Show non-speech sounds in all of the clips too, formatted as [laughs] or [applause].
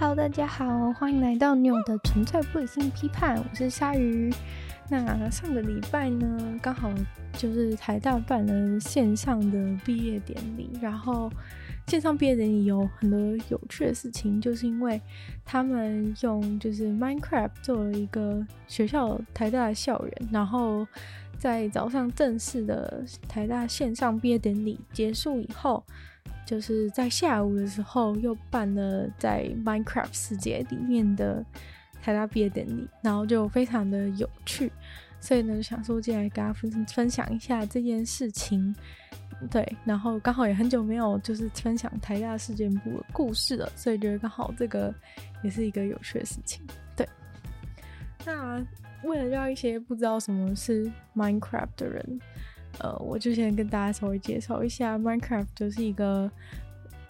Hello，大家好，欢迎来到纽的纯粹不理性批判，我是鲨鱼。那上个礼拜呢，刚好就是台大办了线上的毕业典礼，然后线上毕业典礼有很多有趣的事情，就是因为他们用就是 Minecraft 做了一个学校台大的校园，然后在早上正式的台大线上毕业典礼结束以后。就是在下午的时候，又办了在 Minecraft 世界里面的台大毕业典礼，然后就非常的有趣，所以呢，想说进来跟大家分分享一下这件事情。对，然后刚好也很久没有就是分享台大事件簿的故事了，所以觉得刚好这个也是一个有趣的事情。对，那为了让一些不知道什么是 Minecraft 的人。呃，我就先跟大家稍微介绍一下，Minecraft 就是一个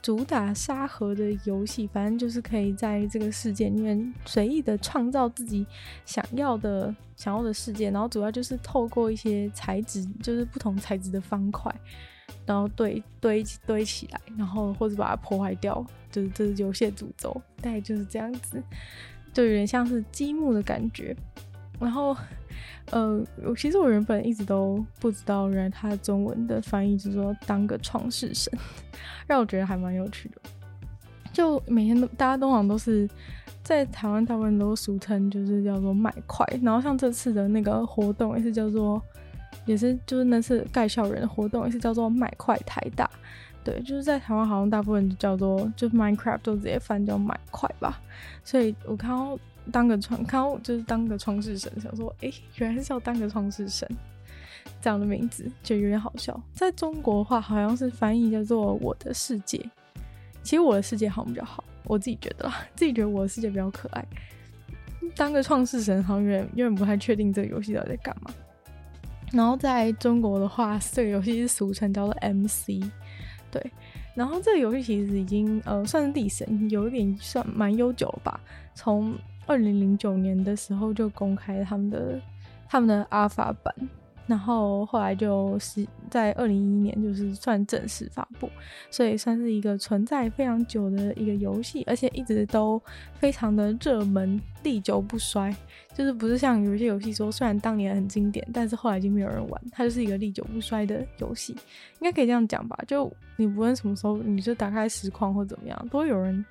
主打沙盒的游戏，反正就是可以在这个世界里面随意的创造自己想要的想要的世界，然后主要就是透过一些材质，就是不同材质的方块，然后堆堆堆起来，然后或者把它破坏掉，就是这是游戏的主轴，大概就是这样子，就有点像是积木的感觉，然后。呃，我其实我原本一直都不知道，原来他中文的翻译就是说当个创世神，[laughs] 让我觉得还蛮有趣的。就每天都大家通常都是在台湾，大部分都俗称就是叫做麦块。然后像这次的那个活动也是叫做，也是就是那次盖校园的活动也是叫做麦块台大。对，就是在台湾好像大部分就叫做就 Minecraft 都直接翻叫麦块吧。所以我看到。当个创，看我就是当个创世神，想说，哎、原来是要当个创世神这样的名字，就有点好笑。在中国话，好像是翻译叫做“我的世界”。其实“我的世界”好像比较好，我自己觉得，[laughs] 自己觉得“我的世界”比较可爱。当个创世神，好像有点有点不太确定这个游戏到底在干嘛。然后在中国的话，这个游戏是俗称叫做 MC，对。然后这个游戏其实已经呃算是历史，有一点算蛮悠久了吧，从。二零零九年的时候就公开他们的他们的阿法版，然后后来就是在二零一一年就是算正式发布，所以算是一个存在非常久的一个游戏，而且一直都非常的热门，历久不衰。就是不是像有一些游戏说，虽然当年很经典，但是后来已经没有人玩，它就是一个历久不衰的游戏，应该可以这样讲吧？就你不论什么时候，你就打开实况或怎么样，都有人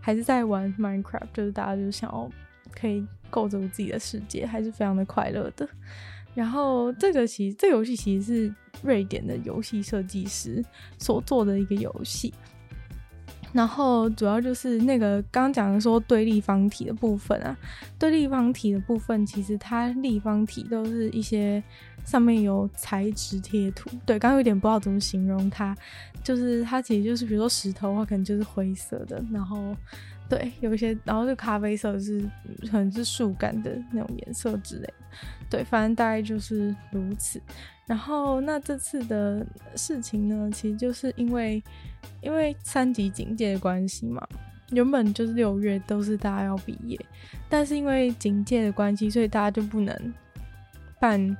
还是在玩 Minecraft，就是大家就是想要。可以构筑自己的世界，还是非常的快乐的。然后这个其实这个游戏其实是瑞典的游戏设计师所做的一个游戏。然后主要就是那个刚刚讲的说对立方体的部分啊，对立方体的部分其实它立方体都是一些上面有材质贴图。对，刚刚有点不知道怎么形容它，就是它其实就是比如说石头的话，可能就是灰色的，然后。对，有一些，然后就咖啡色是可能是树干的那种颜色之类的。对，反正大概就是如此。然后那这次的事情呢，其实就是因为因为三级警戒的关系嘛，原本就是六月都是大家要毕业，但是因为警戒的关系，所以大家就不能办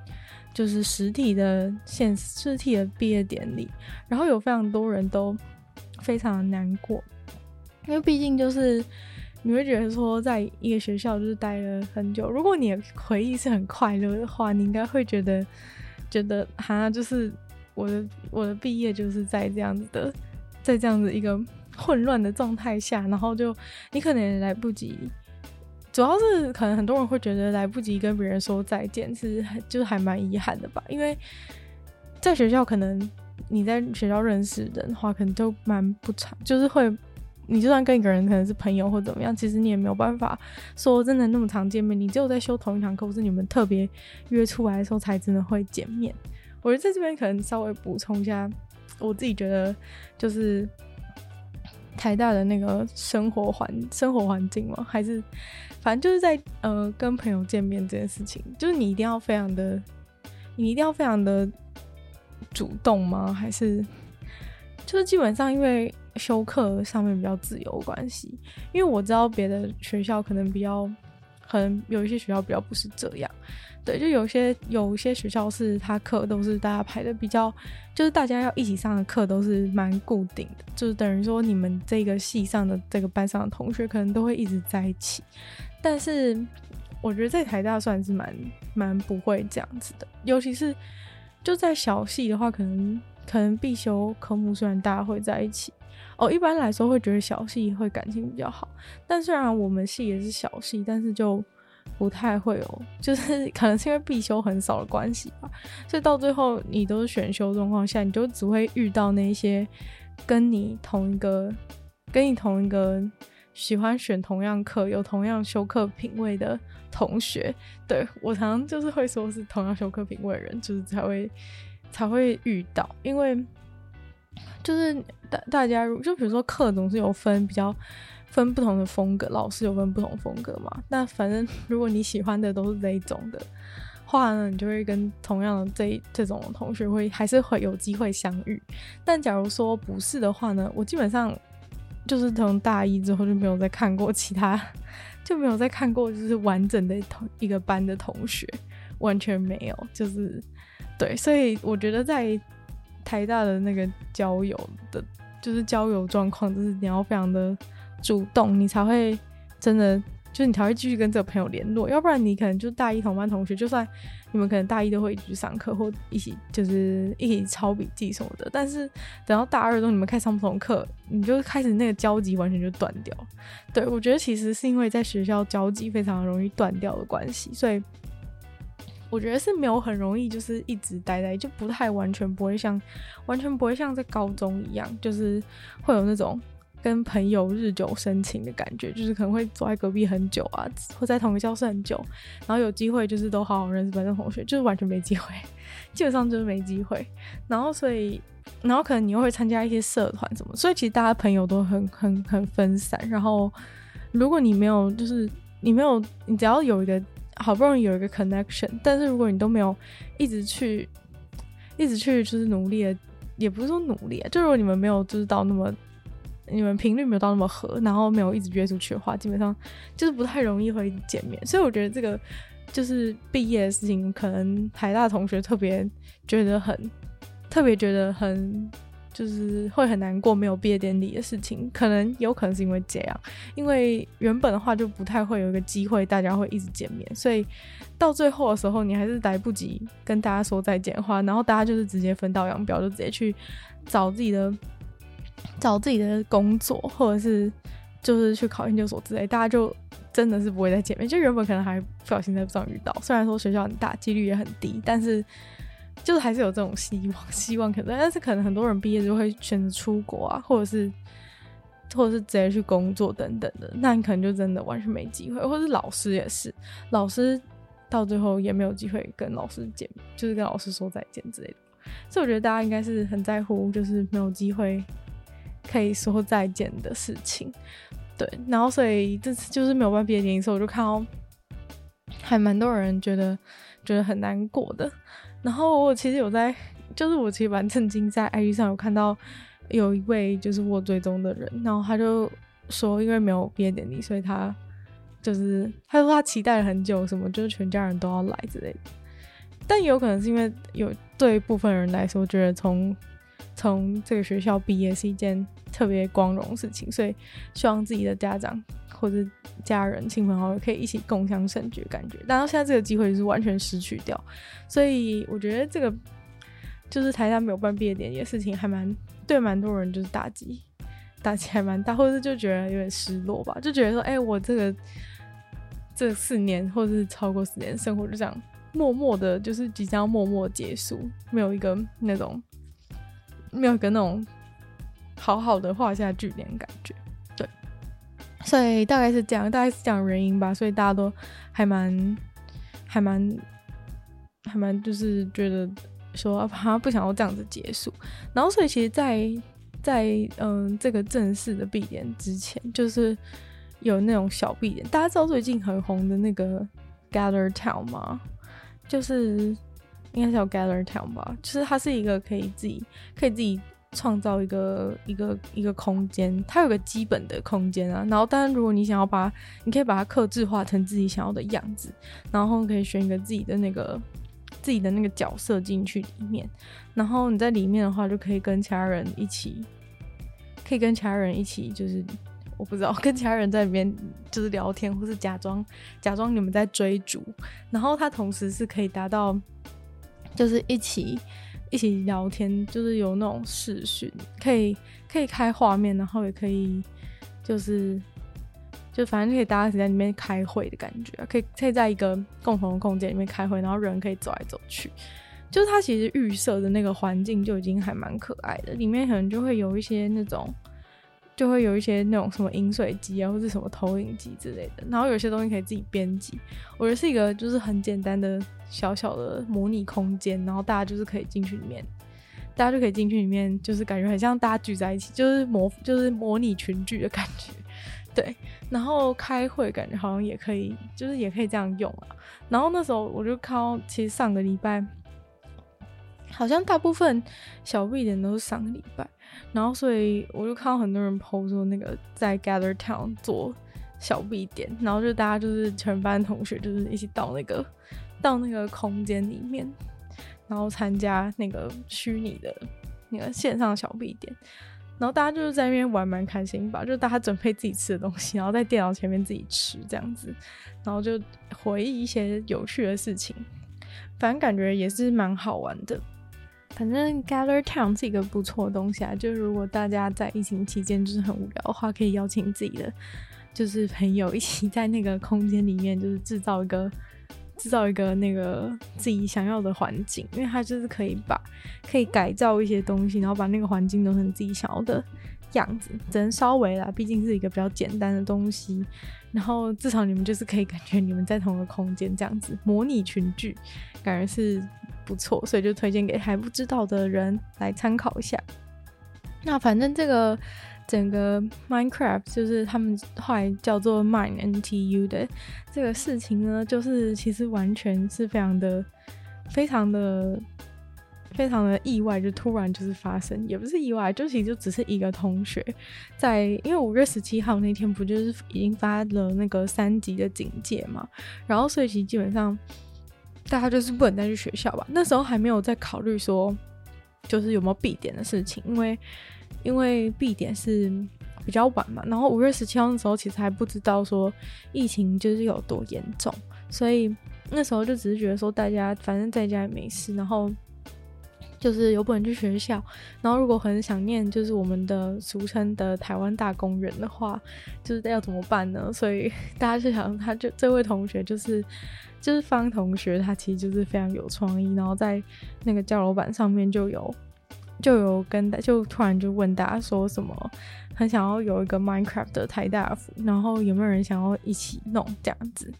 就是实体的现实体的毕业典礼。然后有非常多人都非常的难过。因为毕竟就是你会觉得说，在一个学校就是待了很久，如果你的回忆是很快乐的话，你应该会觉得觉得哈，就是我的我的毕业就是在这样子的，在这样子一个混乱的状态下，然后就你可能也来不及，主要是可能很多人会觉得来不及跟别人说再见，是就是还蛮遗憾的吧，因为在学校可能你在学校认识人的话，可能都蛮不长，就是会。你就算跟一个人可能是朋友或怎么样，其实你也没有办法说真的那么常见面。你只有在修同一堂课，或是你们特别约出来的时候，才真的会见面。我觉得在这边可能稍微补充一下，我自己觉得就是台大的那个生活环生活环境嘛，还是反正就是在呃跟朋友见面这件事情，就是你一定要非常的，你一定要非常的主动吗？还是就是基本上因为。修课上面比较自由关系，因为我知道别的学校可能比较，可能有一些学校比较不是这样，对，就有些有一些学校是他课都是大家排的比较，就是大家要一起上的课都是蛮固定的，就是等于说你们这个系上的这个班上的同学可能都会一直在一起。但是我觉得在台大算是蛮蛮不会这样子的，尤其是就在小系的话，可能可能必修科目虽然大家会在一起哦，一般来说会觉得小系会感情比较好，但虽然我们系也是小系，但是就。不太会有，就是 [laughs] 可能是因为必修很少的关系吧，所以到最后你都是选修状况下，你就只会遇到那些跟你同一个、跟你同一个喜欢选同样课、有同样修课品味的同学。对，我常常就是会说是同样修课品味的人，就是才会才会遇到，因为就是大大家就比如说课总是有分比较。分不同的风格，老师有分不同风格嘛？那反正如果你喜欢的都是这一种的话呢，你就会跟同样的这这种同学会还是会有机会相遇。但假如说不是的话呢，我基本上就是从大一之后就没有再看过其他，就没有再看过就是完整的同一个班的同学，完全没有。就是对，所以我觉得在台大的那个交友的，就是交友状况，就是你要非常的。主动，你才会真的，就是你才会继续跟这个朋友联络，要不然你可能就大一同班同学，就算你们可能大一都会一起去上课或一起就是一起抄笔记什么的，但是等到大二的时候你们开始上不同课，你就开始那个交集完全就断掉。对，我觉得其实是因为在学校交集非常容易断掉的关系，所以我觉得是没有很容易就是一直待在，就不太完全不会像完全不会像在高中一样，就是会有那种。跟朋友日久生情的感觉，就是可能会坐在隔壁很久啊，或在同一个教室很久，然后有机会就是都好好认识班上同学，就是完全没机会，基本上就是没机会。然后所以，然后可能你又会参加一些社团什么，所以其实大家朋友都很很很分散。然后如果你没有，就是你没有，你只要有一个好不容易有一个 connection，但是如果你都没有一直去，一直去就是努力，也不是说努力，就如果你们没有就是到那么。你们频率没有到那么合，然后没有一直约出去的话，基本上就是不太容易会见面。所以我觉得这个就是毕业的事情，可能台大同学特别觉得很特别觉得很就是会很难过，没有毕业典礼的事情，可能有可能是因为这样，因为原本的话就不太会有一个机会，大家会一直见面，所以到最后的时候，你还是来不及跟大家说再见话，然后大家就是直接分道扬镳，就直接去找自己的。找自己的工作，或者是就是去考研究所之类，大家就真的是不会再见面。就原本可能还不小心在路上遇到，虽然说学校很大，几率也很低，但是就是还是有这种希望，希望可能。但是可能很多人毕业就会选择出国啊，或者是或者是直接去工作等等的，那你可能就真的完全没机会。或者是老师也是，老师到最后也没有机会跟老师见面，就是跟老师说再见之类的。所以我觉得大家应该是很在乎，就是没有机会。可以说再见的事情，对，然后所以这次就是没有办法毕业典礼的时候，我就看到还蛮多人觉得觉得很难过的。然后我其实有在，就是我其实蛮震惊，在 IG 上有看到有一位就是我追踪的人，然后他就说，因为没有毕业典礼，所以他就是他说他期待了很久，什么就是全家人都要来之类的。但也有可能是因为有对部分人来说，觉得从从这个学校毕业是一件特别光荣的事情，所以希望自己的家长或者家人、亲朋好友可以一起共享盛举，感觉。但到现在这个机会是完全失去掉，所以我觉得这个就是台大没有办毕业典礼的事情，还蛮对蛮多人就是打击，打击还蛮大，或者是就觉得有点失落吧，就觉得说，哎、我这个这四年或者是超过四年生活就这样默默的，就是即将默默结束，没有一个那种。没有跟那种好好的画下句点感觉，所以大概是这样，大概是这样原因吧，所以大家都还蛮还蛮还蛮就是觉得说 [laughs] 好像不想要这样子结束，然后所以其实在，在嗯这个正式的闭点之前，就是有那种小闭点，大家知道最近很红的那个 Gather Town 吗？就是。应该是叫 Gather Town 吧，就是它是一个可以自己可以自己创造一个一个一个空间，它有个基本的空间啊。然后，当然如果你想要把，你可以把它克制化成自己想要的样子，然后可以选一个自己的那个自己的那个角色进去里面。然后你在里面的话，就可以跟其他人一起，可以跟其他人一起，就是我不知道跟其他人在里面就是聊天，或是假装假装你们在追逐。然后它同时是可以达到。就是一起一起聊天，就是有那种视讯，可以可以开画面，然后也可以就是就反正可以大家一起在里面开会的感觉，可以可以在一个共同的空间里面开会，然后人可以走来走去。就是它其实预设的那个环境就已经还蛮可爱的，里面可能就会有一些那种。就会有一些那种什么饮水机啊，或者什么投影机之类的，然后有些东西可以自己编辑。我觉得是一个就是很简单的小小的模拟空间，然后大家就是可以进去里面，大家就可以进去里面，就是感觉很像大家聚在一起，就是模就是模拟群聚的感觉。[laughs] 对，然后开会感觉好像也可以，就是也可以这样用啊。然后那时候我就看到，其实上个礼拜。好像大部分小 B 点都是上个礼拜，然后所以我就看到很多人 PO 说那个在 Gather Town 做小 B 点，然后就大家就是全班同学就是一起到那个到那个空间里面，然后参加那个虚拟的那个线上小 B 点，然后大家就是在那边玩蛮开心吧，就大家准备自己吃的东西，然后在电脑前面自己吃这样子，然后就回忆一些有趣的事情，反正感觉也是蛮好玩的。反正 Gather Town 是一个不错的东西啊，就是如果大家在疫情期间就是很无聊的话，可以邀请自己的就是朋友一起在那个空间里面，就是制造一个制造一个那个自己想要的环境，因为它就是可以把可以改造一些东西，然后把那个环境弄成自己想要的样子，只能稍微啦，毕竟是一个比较简单的东西。然后至少你们就是可以感觉你们在同一个空间这样子模拟群聚，感觉是不错，所以就推荐给还不知道的人来参考一下。那反正这个整个 Minecraft 就是他们后来叫做 MineNTU 的这个事情呢，就是其实完全是非常的、非常的。非常的意外，就突然就是发生，也不是意外，就其实就只是一个同学在，因为五月十七号那天不就是已经发了那个三级的警戒嘛，然后所以其实基本上大家就是不能再去学校吧。那时候还没有在考虑说就是有没有闭点的事情，因为因为闭点是比较晚嘛，然后五月十七号的时候其实还不知道说疫情就是有多严重，所以那时候就只是觉得说大家反正在家也没事，然后。就是有本去学校，然后如果很想念，就是我们的俗称的台湾大公园的话，就是要怎么办呢？所以大家就想，他就这位同学就是就是方同学，他其实就是非常有创意，然后在那个交流板上面就有就有跟就突然就问大家说什么，很想要有一个 Minecraft 的台大服，然后有没有人想要一起弄这样子？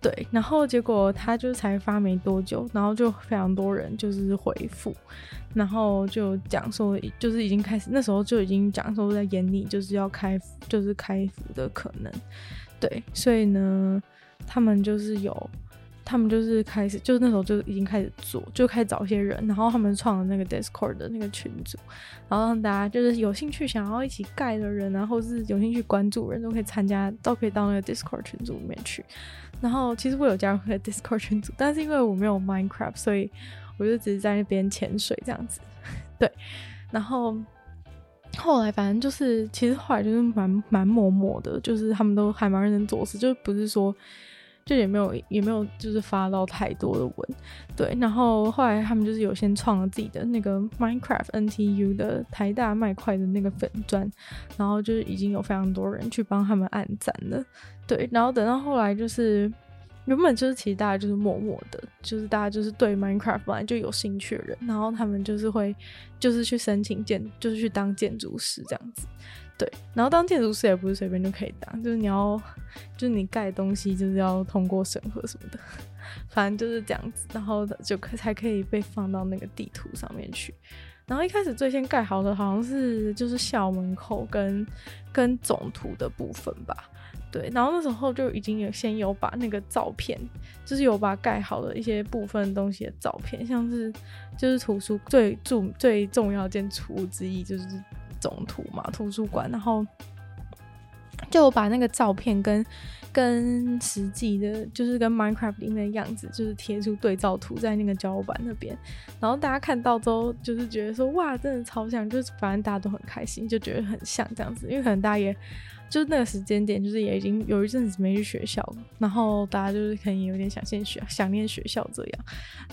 对，然后结果他就才发没多久，然后就非常多人就是回复，然后就讲说，就是已经开始那时候就已经讲说在眼里就是要开，就是开服的可能，对，所以呢，他们就是有。他们就是开始，就是那时候就已经开始做，就开始找一些人，然后他们创了那个 Discord 的那个群组，然后让大家就是有兴趣想要一起盖的人，然后是有兴趣关注人都可以参加，都可以到那个 Discord 群组里面去。然后其实我有加入那个 Discord 群组，但是因为我没有 Minecraft，所以我就只是在那边潜水这样子。对，然后后来反正就是，其实后来就是蛮蛮默默的，就是他们都还蛮认真做事，就不是说。就也没有也没有就是发到太多的文，对，然后后来他们就是有先创了自己的那个 Minecraft NTU 的台大麦块的那个粉砖，然后就是已经有非常多人去帮他们按赞了，对，然后等到后来就是原本就是其实大家就是默默的，就是大家就是对 Minecraft 本来就有兴趣的人，然后他们就是会就是去申请建就是去当建筑师这样子。对，然后当建筑师也不是随便就可以当，就是你要，就是你盖东西就是要通过审核什么的，反正就是这样子，然后就可才可以被放到那个地图上面去。然后一开始最先盖好的好像是就是校门口跟跟总图的部分吧，对，然后那时候就已经有先有把那个照片，就是有把盖好的一些部分东西的照片，像是就是图书最重最重要的建筑物之一就是总图嘛，图书馆，然后就把那个照片跟跟实际的，就是跟 Minecraft 里面的样子，就是贴出对照图在那个脚板那边，然后大家看到之后就是觉得说哇，真的超像，就是反正大家都很开心，就觉得很像这样子，因为可能大家也。就是那个时间点，就是也已经有一阵子没去学校了，然后大家就是可能有点想念学想念学校这样，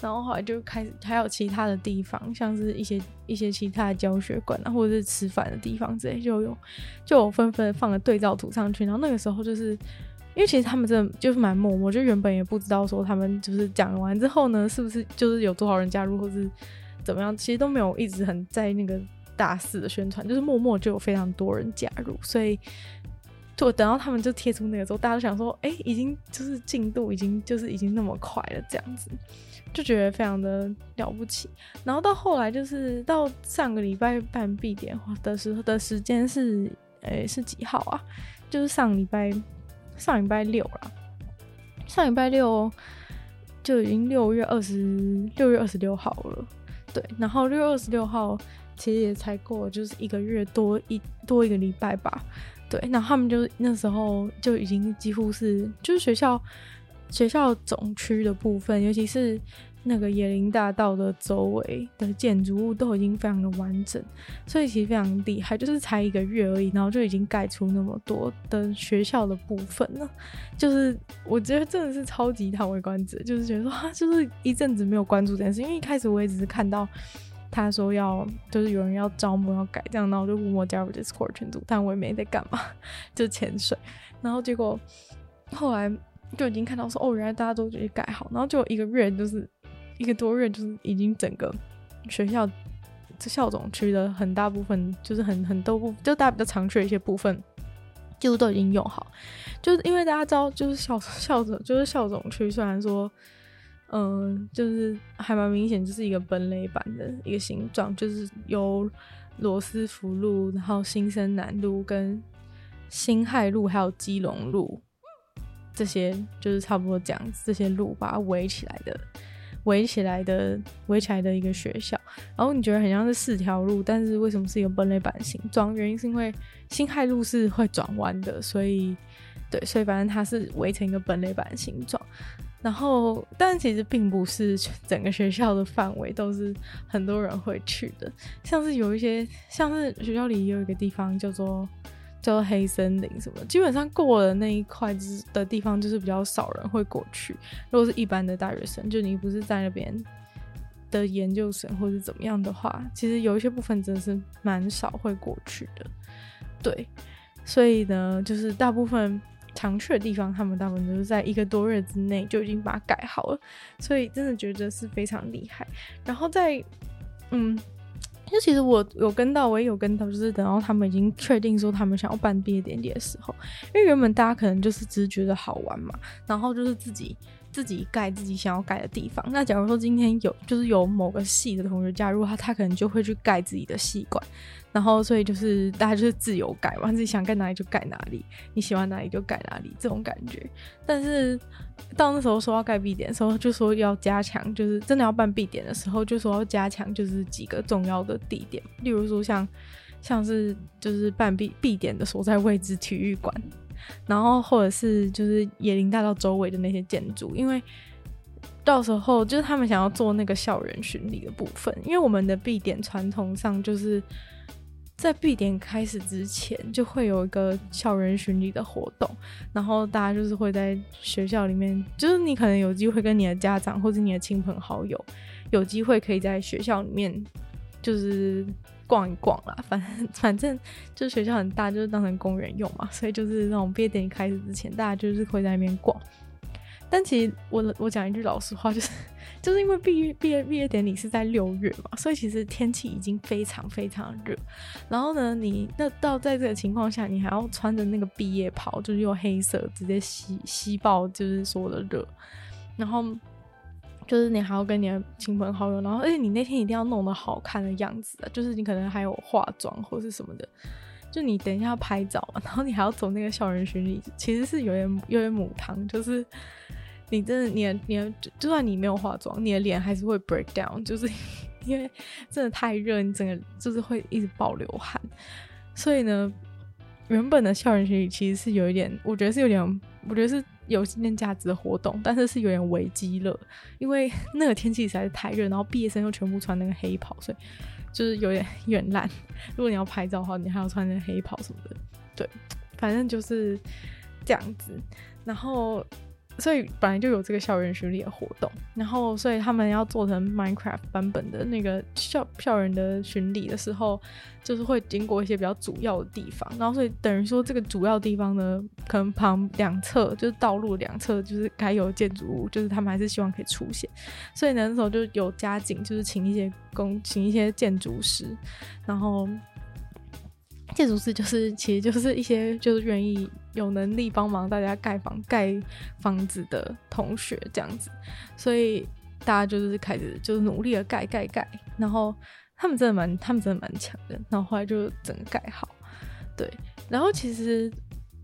然后后来就开始还有其他的地方，像是一些一些其他的教学馆啊，或者是吃饭的地方之类，就有就有纷纷放了对照图上去。然后那个时候就是因为其实他们真的就是蛮默默，就原本也不知道说他们就是讲完之后呢，是不是就是有多少人加入，或是怎么样，其实都没有一直很在那个大肆的宣传，就是默默就有非常多人加入，所以。就等到他们就贴出那个时候，大家都想说，哎、已经就是进度已经就是已经那么快了，这样子就觉得非常的了不起。然后到后来就是到上个礼拜办闭点的时候的时间是，哎、是几号啊？就是上礼拜上礼拜六了，上礼拜六就已经六月二十六月二十六号了，对。然后六月二十六号其实也才过就是一个月多一多一个礼拜吧。对，那他们就那时候就已经几乎是，就是学校学校总区的部分，尤其是那个椰林大道的周围的建筑物都已经非常的完整，所以其实非常厉害，就是才一个月而已，然后就已经盖出那么多的学校的部分了，就是我觉得真的是超级叹为观止，就是觉得说，就是一阵子没有关注这件事，因为一开始我也只是看到。他说要就是有人要招募要改这样，然后就默默加入 Discord 群组，但我也没在干嘛，[laughs] 就潜水。然后结果后来就已经看到说，哦，原来大家都觉得改好，然后就一个月就是一个多月，就是已经整个学校这校总区的很大部分，就是很很多部，就大家比较常去的一些部分，几乎都已经用好。就是因为大家知道，就是校校总就是校总区，虽然说。嗯，就是还蛮明显，就是一个本垒板的一个形状，就是由罗斯福路，然后新生南路跟辛亥路，还有基隆路这些，就是差不多这样子，这些路把它围起来的，围起来的，围起来的一个学校。然后你觉得很像是四条路，但是为什么是一个本垒板形状？原因是因为辛亥路是会转弯的，所以对，所以反正它是围成一个本垒板形状。然后，但其实并不是整个学校的范围都是很多人会去的，像是有一些，像是学校里有一个地方叫做叫做黑森林什么，基本上过了那一块之的地方就是比较少人会过去。如果是一般的大学生，就你不是在那边的研究生或者怎么样的话，其实有一些部分真的是蛮少会过去的。对，所以呢，就是大部分。常去的地方，他们大部分都是在一个多月之内就已经把它改好了，所以真的觉得是非常厉害。然后在，嗯，就其实我有跟到，我也有跟到，就是等到他们已经确定说他们想要办毕业典礼的时候，因为原本大家可能就是只是觉得好玩嘛，然后就是自己。自己盖自己想要盖的地方。那假如说今天有就是有某个系的同学加入他，他可能就会去盖自己的系馆。然后所以就是大家就是自由盖嘛，自己想盖哪里就盖哪里，你喜欢哪里就盖哪里这种感觉。但是到那时候说要盖 B 点的时候，就说要加强，就是真的要办 B 点的时候，就说要加强，就是几个重要的地点，例如说像像是就是办毕毕典的所在位置体育馆。然后或者是就是椰林大道周围的那些建筑，因为到时候就是他们想要做那个校园巡礼的部分，因为我们的毕典传统上就是在毕典开始之前就会有一个校园巡礼的活动，然后大家就是会在学校里面，就是你可能有机会跟你的家长或者你的亲朋好友有机会可以在学校里面就是。逛一逛啦，[laughs] 反正反正就是学校很大，就是当成公园用嘛，[laughs] 所以就是那种毕业典礼开始之前，大家就是会在那边逛。但其实我我讲一句老实话，就是 [laughs] 就是因为毕业毕业毕业典礼是在六月嘛，所以其实天气已经非常非常热。然后呢，你那到在这个情况下，你还要穿着那个毕业袍，就是用黑色直接吸吸爆，就是所有的热，然后。就是你还要跟你的亲朋好友，然后而且你那天一定要弄得好看的样子啊，就是你可能还有化妆或是什么的，就你等一下要拍照，然后你还要走那个校园巡礼，其实是有点有点母汤，就是你真的你的你的就算你没有化妆，你的脸还是会 break down，就是因为真的太热，你整个就是会一直爆流汗。所以呢，原本的校园巡礼其实是有一点，我觉得是有点，我觉得是有纪念价值的活动，但是是有点危机了，因为那个天气实在是太热，然后毕业生又全部穿那个黑袍，所以。就是有点 [laughs] 有点烂。如果你要拍照的话，你还要穿那个黑袍什么的。对，反正就是这样子。然后。所以本来就有这个校园巡礼的活动，然后所以他们要做成 Minecraft 版本的那个校校园的巡礼的时候，就是会经过一些比较主要的地方，然后所以等于说这个主要地方呢，可能旁两侧就是道路两侧就是该有建筑物，就是他们还是希望可以出现，所以那时候就有加紧，就是请一些工，请一些建筑师，然后。建筑师就是，其实就是一些就是愿意有能力帮忙大家盖房盖房子的同学这样子，所以大家就是开始就是努力的盖盖盖，然后他们真的蛮他们真的蛮强的，然后后来就整个盖好，对，然后其实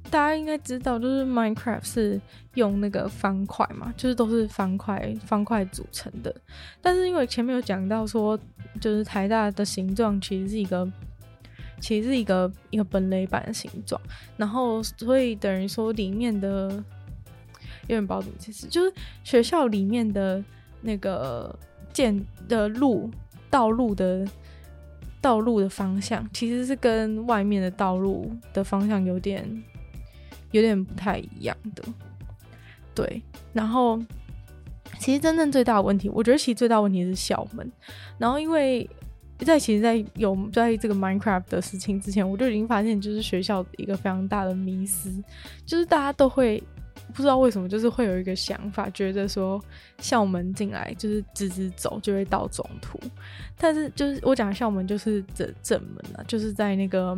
大家应该知道，就是 Minecraft 是用那个方块嘛，就是都是方块方块组成的，但是因为前面有讲到说，就是台大的形状其实是一个。其实是一个一个本垒板的形状，然后所以等于说里面的有点不知道怎么解释，就是学校里面的那个建的路道路的道路的方向，其实是跟外面的道路的方向有点有点不太一样的。对，然后其实真正最大的问题，我觉得其实最大问题是校门，然后因为。在其实，在有在这个 Minecraft 的事情之前，我就已经发现，就是学校一个非常大的迷思，就是大家都会不知道为什么，就是会有一个想法，觉得说校门进来就是直直走就会到总图，但是就是我讲的校门就是正正门啊，就是在那个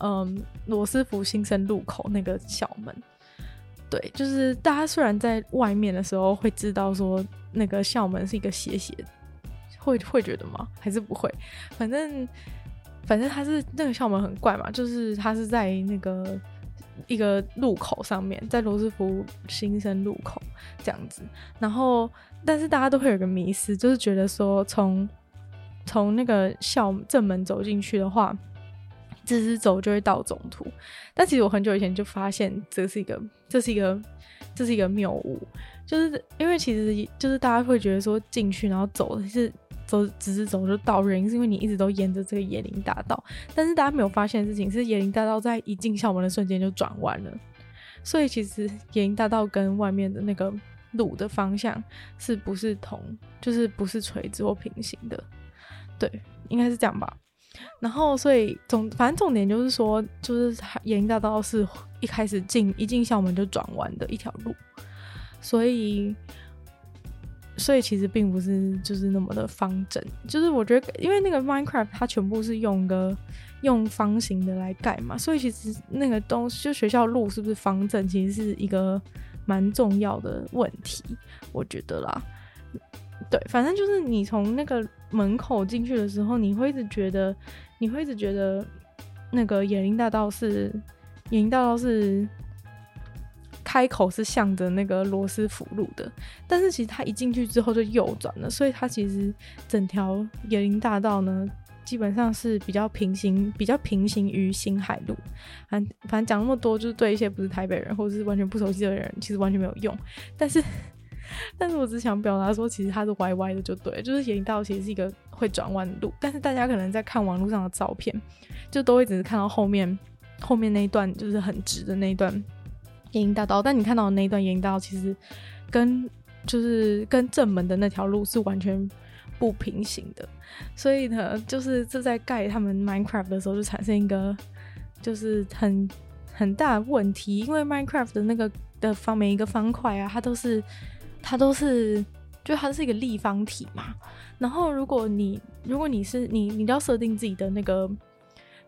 嗯罗斯福新生路口那个校门，对，就是大家虽然在外面的时候会知道说那个校门是一个斜斜的。会会觉得吗？还是不会？反正反正他是那个校门很怪嘛，就是他是在那个一个路口上面，在罗斯福新生路口这样子。然后，但是大家都会有个迷思，就是觉得说从从那个校正门走进去的话，直直走就会到总图。但其实我很久以前就发现，这是一个这是一个这是一个谬误，就是因为其实就是大家会觉得说进去然后走是。走，直直走就到，原因是因为你一直都沿着这个椰林大道。但是大家没有发现的事情是，椰林大道在一进校门的瞬间就转弯了，所以其实椰林大道跟外面的那个路的方向是不是同，就是不是垂直或平行的？对，应该是这样吧。然后，所以总反正重点就是说，就是椰林大道是一开始进一进校门就转弯的一条路，所以。所以其实并不是就是那么的方正，就是我觉得，因为那个 Minecraft 它全部是用个用方形的来盖嘛，所以其实那个东就学校路是不是方正，其实是一个蛮重要的问题，我觉得啦。对，反正就是你从那个门口进去的时候，你会一直觉得，你会一直觉得那个野林大道是野林大道是。开口是向着那个罗斯福路的，但是其实它一进去之后就右转了，所以它其实整条野林大道呢，基本上是比较平行，比较平行于新海路。反反正讲那么多，就是对一些不是台北人或者是完全不熟悉的人，其实完全没有用。但是，[laughs] 但是我只想表达说，其实它是歪歪的，就对，就是野林大道其实是一个会转弯的路。但是大家可能在看网络上的照片，就都会只是看到后面后面那一段，就是很直的那一段。椰林大道，但你看到的那一段椰林大道，其实跟就是跟正门的那条路是完全不平行的，所以呢，就是这在盖他们 Minecraft 的时候就产生一个就是很很大的问题，因为 Minecraft 的那个的方每一个方块啊，它都是它都是就它是一个立方体嘛，然后如果你如果你是你你要设定自己的那个。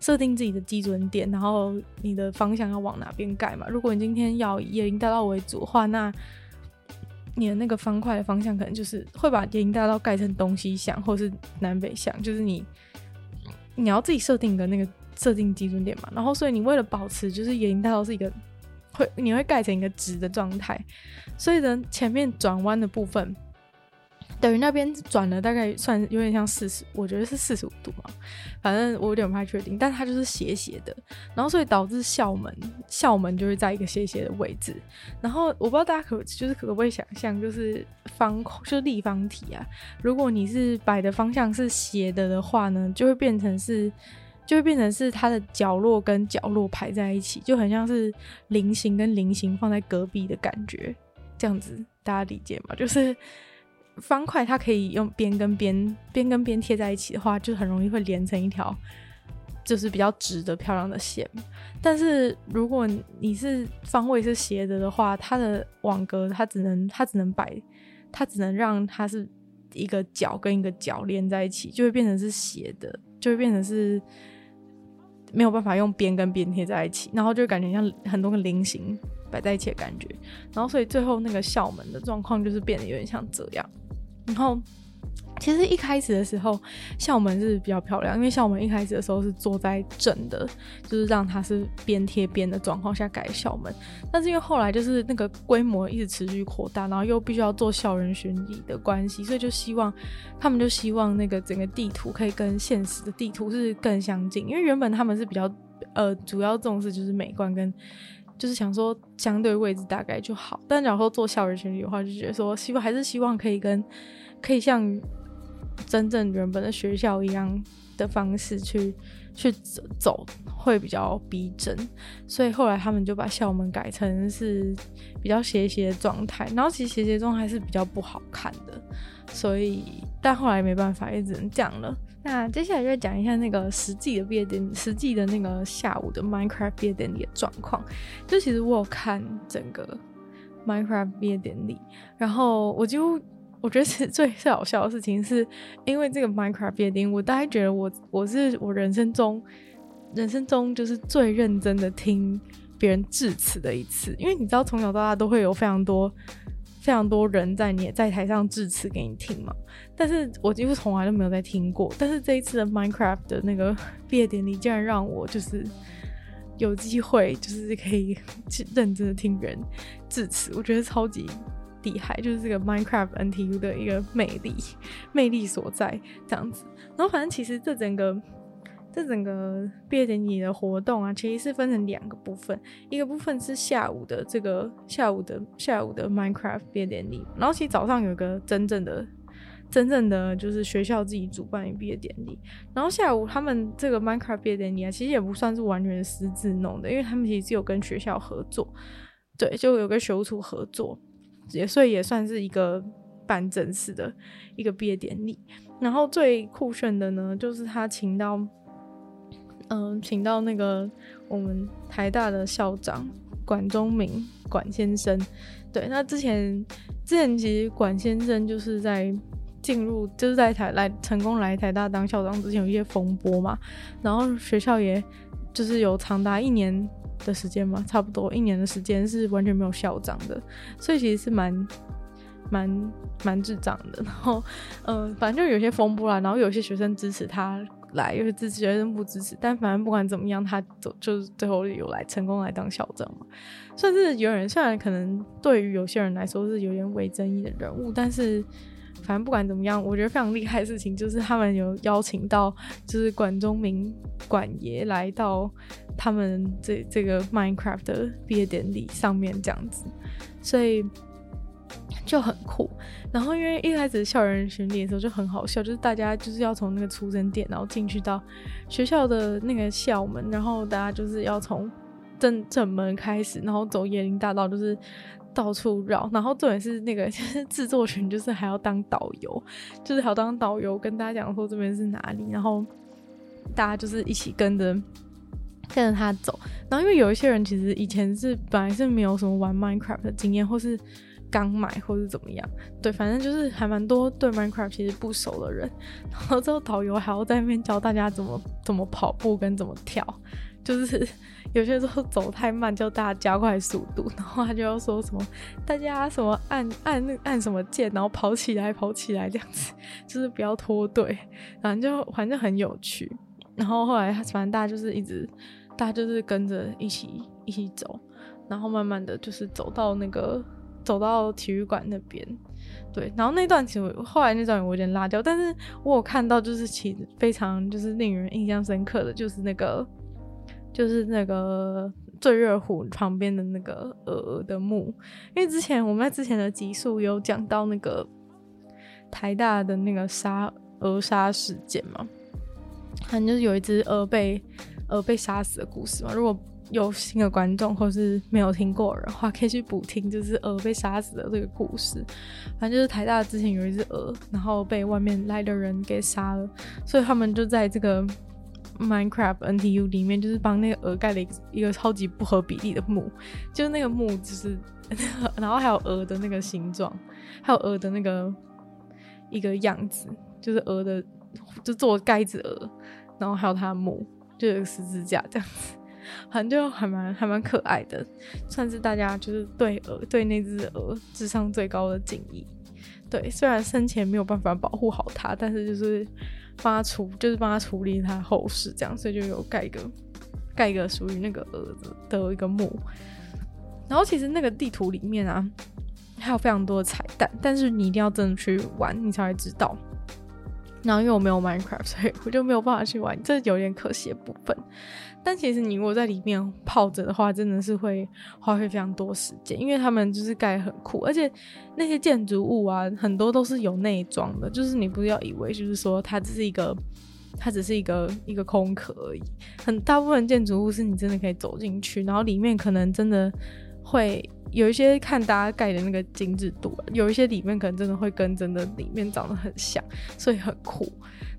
设定自己的基准点，然后你的方向要往哪边盖嘛？如果你今天要以椰林大道为主的话，那你的那个方块的方向可能就是会把椰林大道盖成东西向，或是南北向，就是你你要自己设定的那个设定基准点嘛，然后所以你为了保持就是椰林大道是一个会你会盖成一个直的状态，所以呢前面转弯的部分。等于那边转了大概算有点像四十，我觉得是四十五度嘛，反正我有点不太确定，但它就是斜斜的，然后所以导致校门校门就会在一个斜斜的位置，然后我不知道大家可就是可不可以想象，就是方就是立方体啊，如果你是摆的方向是斜的的话呢，就会变成是就会变成是它的角落跟角落排在一起，就很像是菱形跟菱形放在隔壁的感觉，这样子大家理解吗？就是。方块它可以用边跟边边跟边贴在一起的话，就很容易会连成一条，就是比较直的漂亮的线。但是如果你是方位是斜的的话，它的网格它只能它只能摆，它只能让它是一个角跟一个角连在一起，就会变成是斜的，就会变成是没有办法用边跟边贴在一起，然后就感觉像很多个菱形摆在一起的感觉。然后所以最后那个校门的状况就是变得有点像这样。然后，其实一开始的时候，校门是比较漂亮，因为校门一开始的时候是坐在正的，就是让它是边贴边的状况下改校门。但是因为后来就是那个规模一直持续扩大，然后又必须要做校园巡礼的关系，所以就希望他们就希望那个整个地图可以跟现实的地图是更相近，因为原本他们是比较呃主要重视就是美观跟。就是想说相对位置大概就好，但假如说做校园巡礼的话，就觉得说希望还是希望可以跟可以像真正原本的学校一样的方式去去走走，会比较逼真。所以后来他们就把校门改成是比较斜斜的状态，然后其实斜斜状态是比较不好看的，所以但后来没办法，也只能这样了。那接下来就讲一下那个实际的毕业典礼，实际的那个下午的 Minecraft 毕业典礼的状况。就其实我有看整个 Minecraft 毕业典礼，然后我就我觉得是最最好笑的事情，是因为这个 Minecraft 毕业典礼，我大概觉得我我是我人生中人生中就是最认真的听别人致辞的一次，因为你知道从小到大都会有非常多。非常多人在你在台上致辞给你听嘛，但是我几乎从来都没有在听过。但是这一次的 Minecraft 的那个毕业典礼，竟然让我就是有机会，就是可以去认真的听人致辞，我觉得超级厉害，就是这个 Minecraft NTU 的一个魅力魅力所在，这样子。然后反正其实这整个。这整个毕业典礼的活动啊，其实是分成两个部分，一个部分是下午的这个下午的下午的 Minecraft 毕业典礼，然后其实早上有个真正的真正的就是学校自己主办的毕业典礼，然后下午他们这个 Minecraft 毕业典礼啊，其实也不算是完全私自弄的，因为他们其实是有跟学校合作，对，就有跟学务处合作，也所以也算是一个办正式的一个毕业典礼。然后最酷炫的呢，就是他请到。嗯，请到那个我们台大的校长管中明管先生。对，那之前之前其实管先生就是在进入就是在台来成功来台大当校长之前有一些风波嘛，然后学校也就是有长达一年的时间嘛，差不多一年的时间是完全没有校长的，所以其实是蛮蛮蛮智障的。然后嗯，反正就有些风波啦，然后有些学生支持他。来，又是支持，学生不支持，但反正不管怎么样，他走就是最后有来成功来当校长嘛，算是有人，虽然可能对于有些人来说是有点微争议的人物，但是反正不管怎么样，我觉得非常厉害的事情就是他们有邀请到就是管中明管爷来到他们这这个 Minecraft 的毕业典礼上面这样子，所以。就很酷，然后因为一开始校园巡礼的时候就很好笑，就是大家就是要从那个出生点，然后进去到学校的那个校门，然后大家就是要从正正门开始，然后走椰林大道，就是到处绕，然后重点是那个 [laughs] 制作群就是还要当导游，就是还要当导游跟大家讲说这边是哪里，然后大家就是一起跟着跟着他走，然后因为有一些人其实以前是本来是没有什么玩 Minecraft 的经验，或是。刚买或者怎么样，对，反正就是还蛮多对 Minecraft 其实不熟的人，然后之后导游还要在那边教大家怎么怎么跑步跟怎么跳，就是 [laughs] 有些时候走太慢，叫大家加快速度，然后他就要说什么大家什么按按按什么键，然后跑起来跑起来这样子，[laughs] 就是不要脱队，反正就反正很有趣。然后后来反正大家就是一直，大家就是跟着一起一起走，然后慢慢的就是走到那个走到体育馆那边，对，然后那段其实后来那段我有点拉掉，但是我有看到就是其非常就是令人印象深刻的就是那个就是那个醉月湖旁边的那个鹅的墓，因为之前我们在之前的集数有讲到那个台大的那个杀鹅杀事件嘛。反正就是有一只鹅被鹅被杀死的故事嘛。如果有新的观众或是没有听过的话，可以去补听，就是鹅被杀死的这个故事。反正就是台大之前有一只鹅，然后被外面来的人给杀了，所以他们就在这个 Minecraft NTU 里面，就是帮那个鹅盖了一个超级不合比例的墓，就是那个墓就是，然后还有鹅的那个形状，还有鹅的那个一个样子，就是鹅的。就做盖子鹅，然后还有它的墓，就有十字架这样子，反正就还蛮还蛮可爱的，算是大家就是对鹅对那只鹅智商最高的敬意。对，虽然生前没有办法保护好它，但是就是帮它处，就是帮它处理它后事这样，所以就有盖一个盖一个属于那个鹅的一个墓。然后其实那个地图里面啊，还有非常多的彩蛋，但是你一定要真的去玩，你才会知道。然后因为我没有 Minecraft，所以我就没有办法去玩，这有点可惜的部分。但其实你如果在里面泡着的话，真的是会花费非常多时间，因为他们就是盖很酷，而且那些建筑物啊，很多都是有内装的，就是你不要以为就是说它只是一个，它只是一个一个空壳而已。很大部分建筑物是你真的可以走进去，然后里面可能真的会。有一些看大家盖的那个精致度，有一些里面可能真的会跟真的里面长得很像，所以很酷。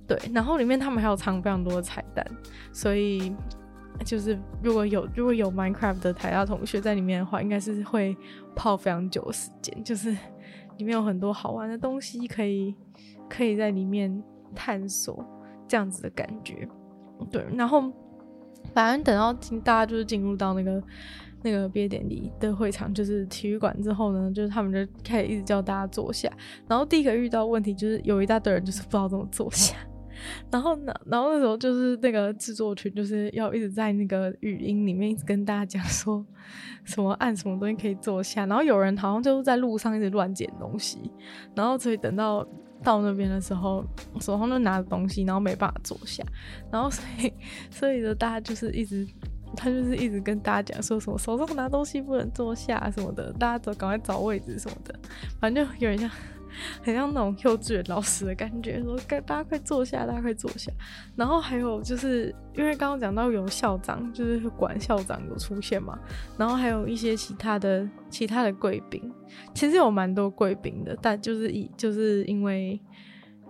对，然后里面他们还有藏非常多的彩蛋，所以就是如果有如果有 Minecraft 的台大同学在里面的话，应该是会泡非常久的时间，就是里面有很多好玩的东西可以可以在里面探索，这样子的感觉。对，然后反正等到进大家就是进入到那个。那个毕业典礼的会场就是体育馆之后呢，就是他们就开始一直叫大家坐下。然后第一个遇到问题就是有一大堆人就是不知道怎么坐下。[laughs] 然后呢，然后那时候就是那个制作群就是要一直在那个语音里面一直跟大家讲说什么按什么东西可以坐下。然后有人好像就是在路上一直乱捡东西。然后所以等到到那边的时候，手上就拿着东西，然后没办法坐下。然后所以所以呢，大家就是一直。他就是一直跟大家讲说什么手上拿东西不能坐下什么的，大家都赶快找位置什么的，反正就有点像，很像那种幼稚园老师的感觉，说该大家快坐下，大家快坐下。然后还有就是因为刚刚讲到有校长，就是管校长有出现嘛，然后还有一些其他的其他的贵宾，其实有蛮多贵宾的，但就是以就是因为。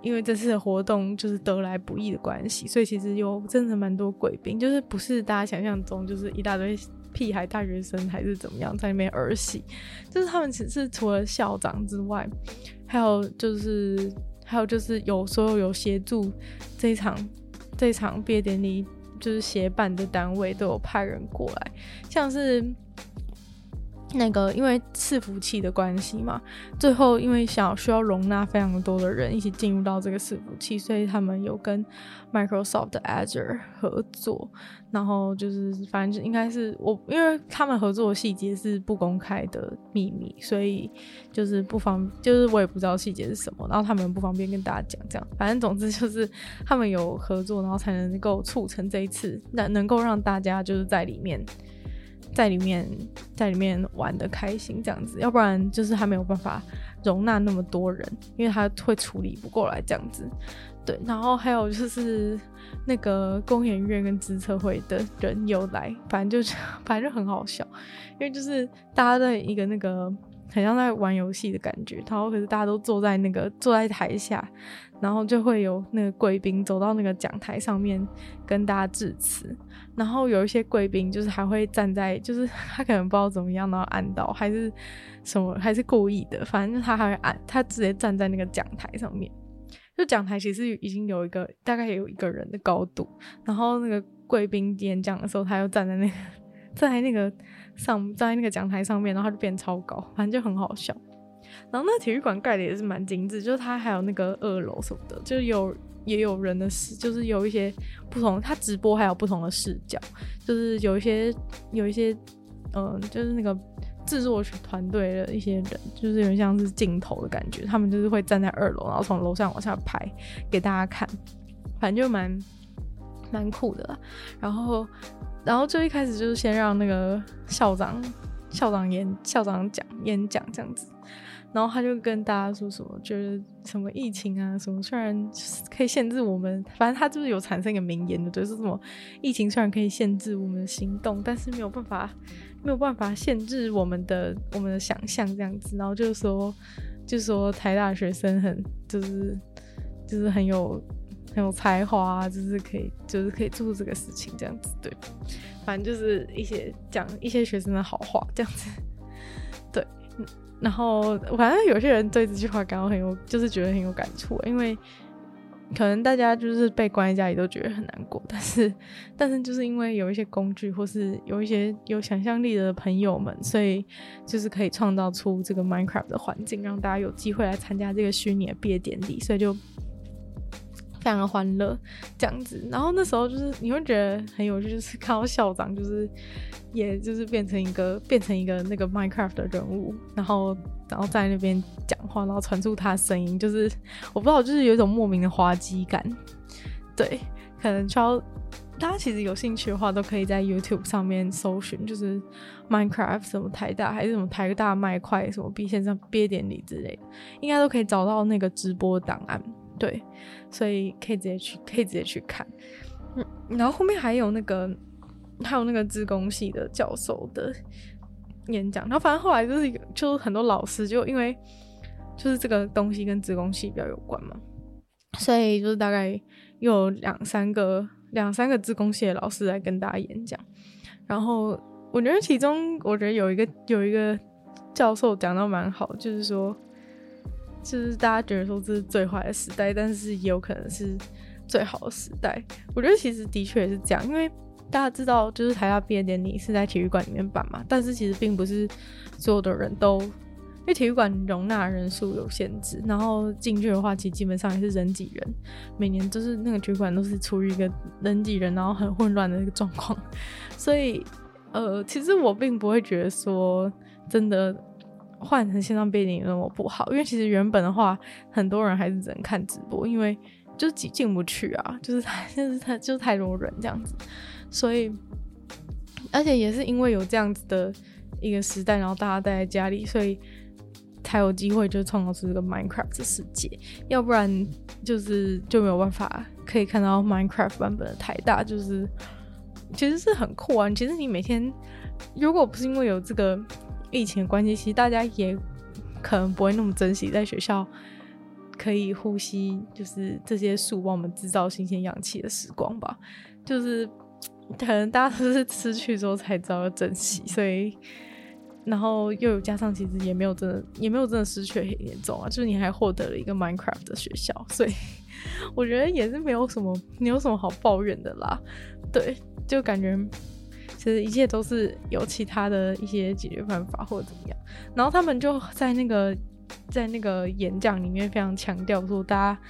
因为这次的活动就是得来不易的关系，所以其实有真的蛮多贵宾，就是不是大家想象中就是一大堆屁孩大学生还是怎么样在那边儿戏，就是他们其实除了校长之外，还有就是还有就是有所有有协助这一场这一场毕业典礼就是协办的单位都有派人过来，像是。那个因为伺服器的关系嘛，最后因为想需要容纳非常多的人一起进入到这个伺服器，所以他们有跟 Microsoft 的 Azure 合作，然后就是反正就应该是我，因为他们合作的细节是不公开的秘密，所以就是不方，就是我也不知道细节是什么，然后他们不方便跟大家讲这样，反正总之就是他们有合作，然后才能够促成这一次，那能够让大家就是在里面。在里面，在里面玩的开心这样子，要不然就是还没有办法容纳那么多人，因为他会处理不过来这样子。对，然后还有就是那个工研院跟资策会的人有来，反正就是 [laughs] 反正很好笑，因为就是大家在一个那个很像在玩游戏的感觉，然后可是大家都坐在那个坐在台下。然后就会有那个贵宾走到那个讲台上面跟大家致辞，然后有一些贵宾就是还会站在，就是他可能不知道怎么样，然后按到还是什么，还是故意的，反正他还会按，他直接站在那个讲台上面。就讲台其实已经有一个大概有一个人的高度，然后那个贵宾演讲的时候，他又站在那个站在那个上站在那个讲台上面，然后他就变超高，反正就很好笑。然后那体育馆盖的也是蛮精致，就是它还有那个二楼什么的，就有也有人的视，就是有一些不同，他直播还有不同的视角，就是有一些有一些嗯、就是那个制作团队的一些人，就是有点像是镜头的感觉，他们就是会站在二楼，然后从楼上往下拍给大家看，反正就蛮蛮酷的。然后然后最一开始就是先让那个校长。校长演校长讲演讲这样子，然后他就跟大家说什么，就是什么疫情啊什么，虽然可以限制我们，反正他就是有产生一个名言的，就是什么疫情虽然可以限制我们的行动，但是没有办法没有办法限制我们的我们的想象这样子，然后就是说就是说台大学生很就是就是很有很有才华，就是可以就是可以做这个事情这样子，对。反正就是一些讲一些学生的好话这样子，对，然后反正有些人对这句话感到很有，就是觉得很有感触，因为可能大家就是被关在家里都觉得很难过，但是 [laughs] 但是就是因为有一些工具或是有一些有想象力的朋友们，所以就是可以创造出这个 Minecraft 的环境，让大家有机会来参加这个虚拟的毕业典礼，所以就。非常的欢乐，这样子，然后那时候就是你会觉得很有趣，就是看到校长就是，也就是变成一个变成一个那个 Minecraft 的人物，然后然后在那边讲话，然后传出他的声音，就是我不知道，就是有一种莫名的滑稽感。对，可能超大家其实有兴趣的话，都可以在 YouTube 上面搜寻，就是 Minecraft 什么台大还是什么台大麦块什么毕线上毕业典礼之类的，应该都可以找到那个直播档案。对，所以可以直接去，可以直接去看。嗯，然后后面还有那个，还有那个自工系的教授的演讲。然后反正后来就是，就是很多老师就因为就是这个东西跟自工系比较有关嘛，所以就是大概有两三个两三个自工系的老师来跟大家演讲。然后我觉得其中，我觉得有一个有一个教授讲到蛮好，就是说。就是大家觉得说这是最坏的时代，但是也有可能是最好的时代。我觉得其实的确是这样，因为大家知道，就是台大毕业典礼是在体育馆里面办嘛，但是其实并不是所有的人都，因为体育馆容纳人数有限制，然后进去的话，其实基本上也是人挤人。每年就是那个体育馆都是处于一个人挤人，然后很混乱的一个状况。所以，呃，其实我并不会觉得说真的。换成线上毕业那么不好，因为其实原本的话，很多人还是只能看直播，因为就是挤进不去啊，[laughs] 就是太 [laughs] 就是太就是太多人这样子，所以而且也是因为有这样子的一个时代，然后大家待在家里，所以才有机会就创造出这个 Minecraft 的世界，要不然就是就没有办法可以看到 Minecraft 版本的台大，就是其实是很酷啊。其实你每天如果不是因为有这个。疫情的关系，其实大家也可能不会那么珍惜在学校可以呼吸，就是这些树帮我们制造新鲜氧气的时光吧。就是可能大家都是失去之后才知道要珍惜，所以然后又有加上其实也没有真的也没有真的失去很严重啊，就是你还获得了一个 Minecraft 的学校，所以我觉得也是没有什么没有什么好抱怨的啦。对，就感觉。其实一切都是有其他的一些解决办法或者怎么样，然后他们就在那个在那个演讲里面非常强调说，大家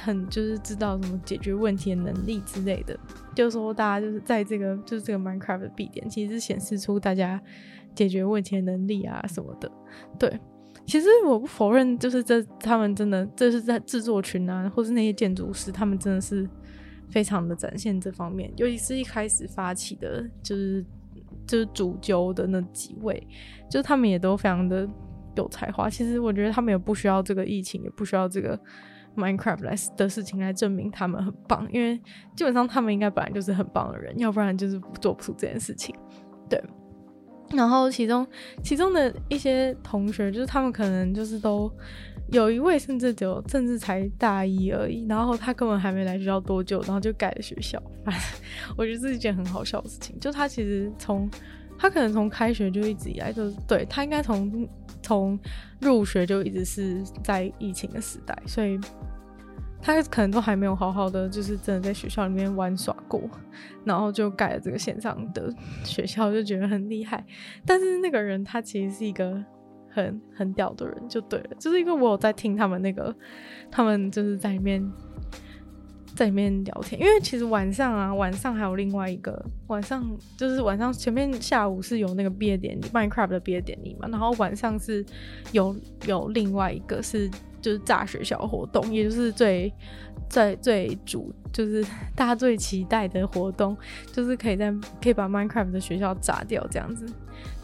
很就是知道什么解决问题的能力之类的，就是说大家就是在这个就是这个 Minecraft 的 B 点，其实显示出大家解决问题的能力啊什么的。对，其实我不否认，就是这他们真的这是在制作群啊，或是那些建筑师，他们真的是。非常的展现这方面，尤其是一开始发起的，就是就是主揪的那几位，就是他们也都非常的有才华。其实我觉得他们也不需要这个疫情，也不需要这个 Minecraft 来的事情来证明他们很棒，因为基本上他们应该本来就是很棒的人，要不然就是做不出这件事情。对，然后其中其中的一些同学，就是他们可能就是都。有一位甚至只有甚至才大一而已，然后他根本还没来学校多久，然后就改了学校。反正我觉得这是一件很好笑的事情。就他其实从他可能从开学就一直以来就对他应该从从入学就一直是在疫情的时代，所以他可能都还没有好好的就是真的在学校里面玩耍过，然后就改了这个线上的学校，就觉得很厉害。但是那个人他其实是一个。很很屌的人就对了，就是因为我有在听他们那个，他们就是在里面在里面聊天，因为其实晚上啊，晚上还有另外一个晚上，就是晚上前面下午是有那个毕业典礼，Minecraft 的毕业典礼嘛，然后晚上是有有另外一个是就是炸学校活动，也就是最最最主就是 [laughs] 大家最期待的活动，就是可以在可以把 Minecraft 的学校炸掉这样子。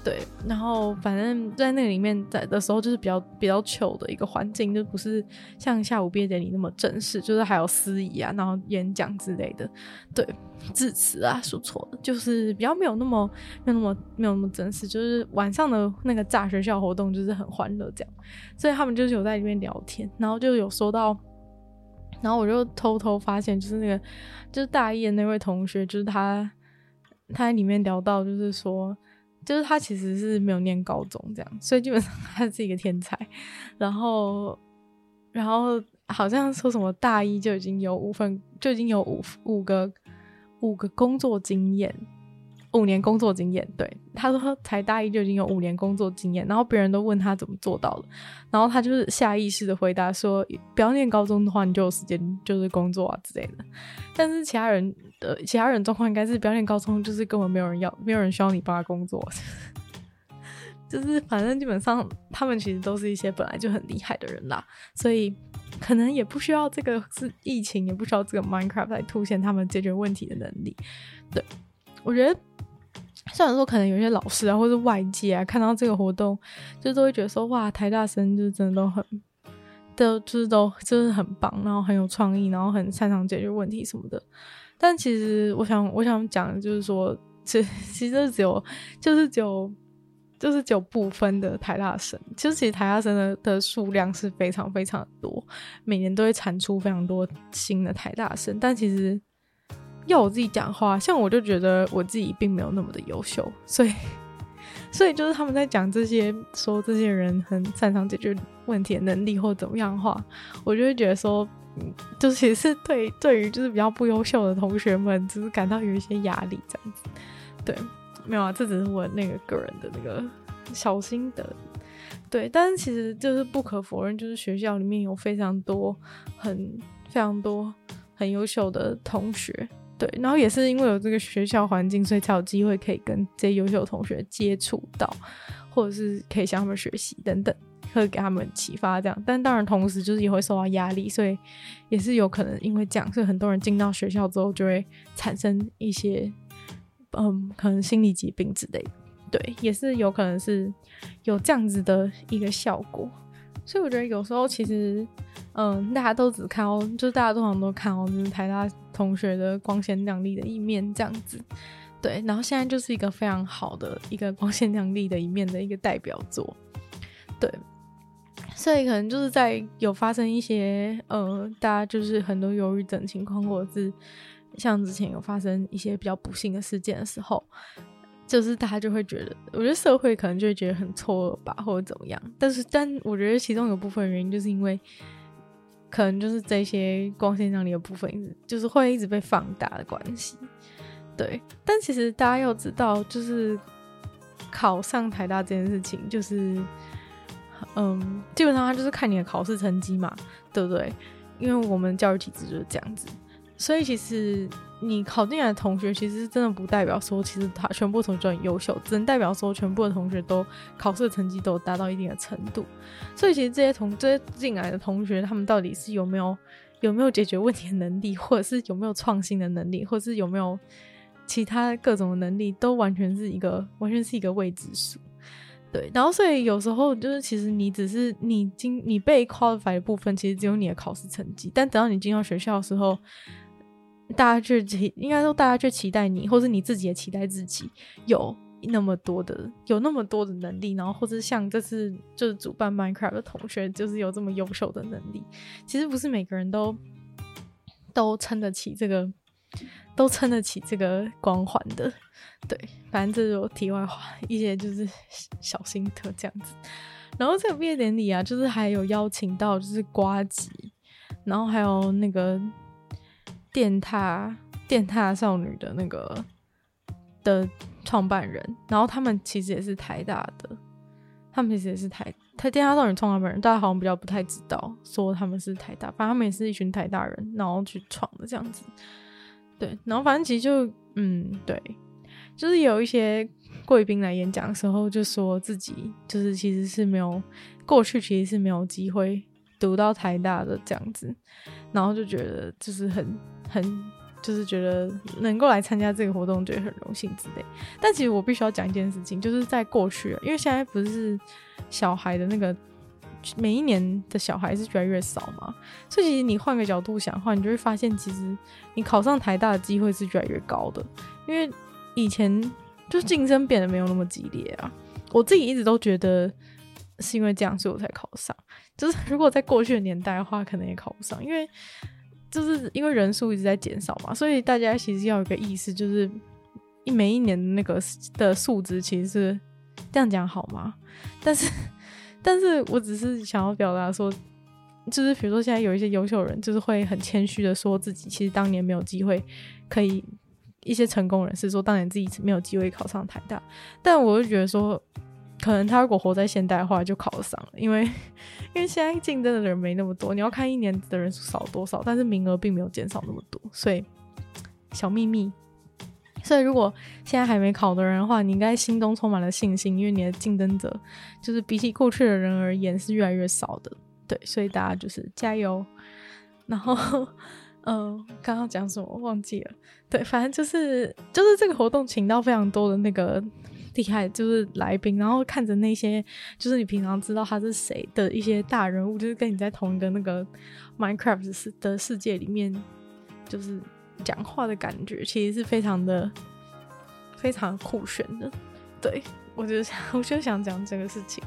对，然后反正在那个里面在的时候，就是比较比较糗的一个环境，就不是像下午毕业典礼那么正式，就是还有司仪啊，然后演讲之类的，对，致辞啊，说错了，就是比较没有那么没有那么没有那么正式，就是晚上的那个炸学校活动就是很欢乐这样，所以他们就是有在里面聊天，然后就有说到，然后我就偷偷发现，就是那个就是大一的那位同学，就是他他在里面聊到，就是说。就是他其实是没有念高中这样，所以基本上他是一个天才。然后，然后好像说什么大一就已经有五份，就已经有五五个五个工作经验。五年工作经验，对，他说才大一就已经有五年工作经验，然后别人都问他怎么做到的，然后他就是下意识的回答说，不要念高中的话，你就有时间就是工作啊之类的。但是其他人的其他人状况应该是不要念高中，就是根本没有人要，没有人需要你帮他工作，就是反正基本上他们其实都是一些本来就很厉害的人啦，所以可能也不需要这个是疫情，也不需要这个 Minecraft 来凸显他们解决问题的能力，对。我觉得，虽然说可能有些老师啊，或者外界啊，看到这个活动，就都会觉得说，哇，台大生就真的都很，都就是都就是很棒，然后很有创意，然后很擅长解决问题什么的。但其实，我想我想讲的就是说，其其实只有就是只有就是只有部分的台大生，其实其实台大生的的数量是非常非常多，每年都会产出非常多新的台大生，但其实。要我自己讲话，像我就觉得我自己并没有那么的优秀，所以，[laughs] 所以就是他们在讲这些，说这些人很擅长解决问题的能力或怎么样话，我就会觉得说，嗯，就是也是对对于就是比较不优秀的同学们，只是感到有一些压力这样子。对，没有啊，这只是我那个个人的那个小心得。对，但是其实就是不可否认，就是学校里面有非常多很非常多很优秀的同学。对，然后也是因为有这个学校环境，所以才有机会可以跟这些优秀的同学接触到，或者是可以向他们学习等等，会给他们启发这样。但当然，同时就是也会受到压力，所以也是有可能因为这样，所以很多人进到学校之后就会产生一些，嗯，可能心理疾病之类的。对，也是有可能是有这样子的一个效果。所以我觉得有时候其实。嗯，大家都只看哦，就是大家通常都看哦，就是台大同学的光鲜亮丽的一面这样子，对。然后现在就是一个非常好的一个光鲜亮丽的一面的一个代表作，对。所以可能就是在有发生一些呃，大家就是很多忧郁症情况，或者是像之前有发生一些比较不幸的事件的时候，就是大家就会觉得，我觉得社会可能就会觉得很错愕吧，或者怎么样。但是，但我觉得其中有部分原因就是因为。可能就是这些光鲜亮丽的部分，就是会一直被放大的关系，对。但其实大家要知道，就是考上台大这件事情，就是嗯，基本上它就是看你的考试成绩嘛，对不对？因为我们教育体制就是这样子，所以其实。你考进来的同学，其实真的不代表说，其实他全部同学很优秀，只能代表说，全部的同学都考试的成绩都达到一定的程度。所以，其实这些同这些进来的同学，他们到底是有没有有没有解决问题的能力，或者是有没有创新的能力，或者是有没有其他各种能力，都完全是一个完全是一个未知数。对，然后所以有时候就是，其实你只是你进你被 qualify 的部分，其实只有你的考试成绩，但等到你进到学校的时候。大家就期，应该说大家就期待你，或是你自己也期待自己有那么多的，有那么多的能力，然后或者像这次就是主办 Minecraft 的同学，就是有这么优秀的能力。其实不是每个人都都撑得起这个，都撑得起这个光环的。对，反正这是我题外话，一些就是小心得这样子。然后这个毕业典礼啊，就是还有邀请到就是瓜吉，然后还有那个。电獭电獭少女的那个的创办人，然后他们其实也是台大的，他们其实也是台台电大少女创办人，大家好像比较不太知道说他们是台大，反正他们也是一群台大人，然后去创的这样子。对，然后反正其实就嗯，对，就是有一些贵宾来演讲的时候，就说自己就是其实是没有过去，其实是没有机会读到台大的这样子，然后就觉得就是很很。就是觉得能够来参加这个活动，觉得很荣幸之类。但其实我必须要讲一件事情，就是在过去，因为现在不是小孩的那个每一年的小孩是越来越少嘛，所以其实你换个角度想的话，你就会发现，其实你考上台大的机会是越来越高的。因为以前就竞争变得没有那么激烈啊。我自己一直都觉得是因为这样，所以我才考上。就是如果在过去的年代的话，可能也考不上，因为。就是因为人数一直在减少嘛，所以大家其实要有个意识，就是一每一年的那个的数值其实是这样讲好吗？[laughs] 但是，[laughs] 但是我只是想要表达说，就是比如说现在有一些优秀人，就是会很谦虚的说自己其实当年没有机会可以，一些成功人士说当年自己没有机会考上台大，但我就觉得说。可能他如果活在现代化，就考得上了，因为 [laughs] 因为现在竞争的人没那么多，你要看一年的人数少多少，但是名额并没有减少那么多，所以小秘密。所以如果现在还没考的人的话，你应该心中充满了信心，因为你的竞争者就是比起过去的人而言是越来越少的，对，所以大家就是加油。然后，[laughs] 嗯，刚刚讲什么忘记了？对，反正就是就是这个活动请到非常多的那个。厉害就是来宾，然后看着那些就是你平常知道他是谁的一些大人物，就是跟你在同一个那个 Minecraft 世的世界里面，就是讲话的感觉，其实是非常的非常酷炫的。对，我就想，我就想讲这个事情。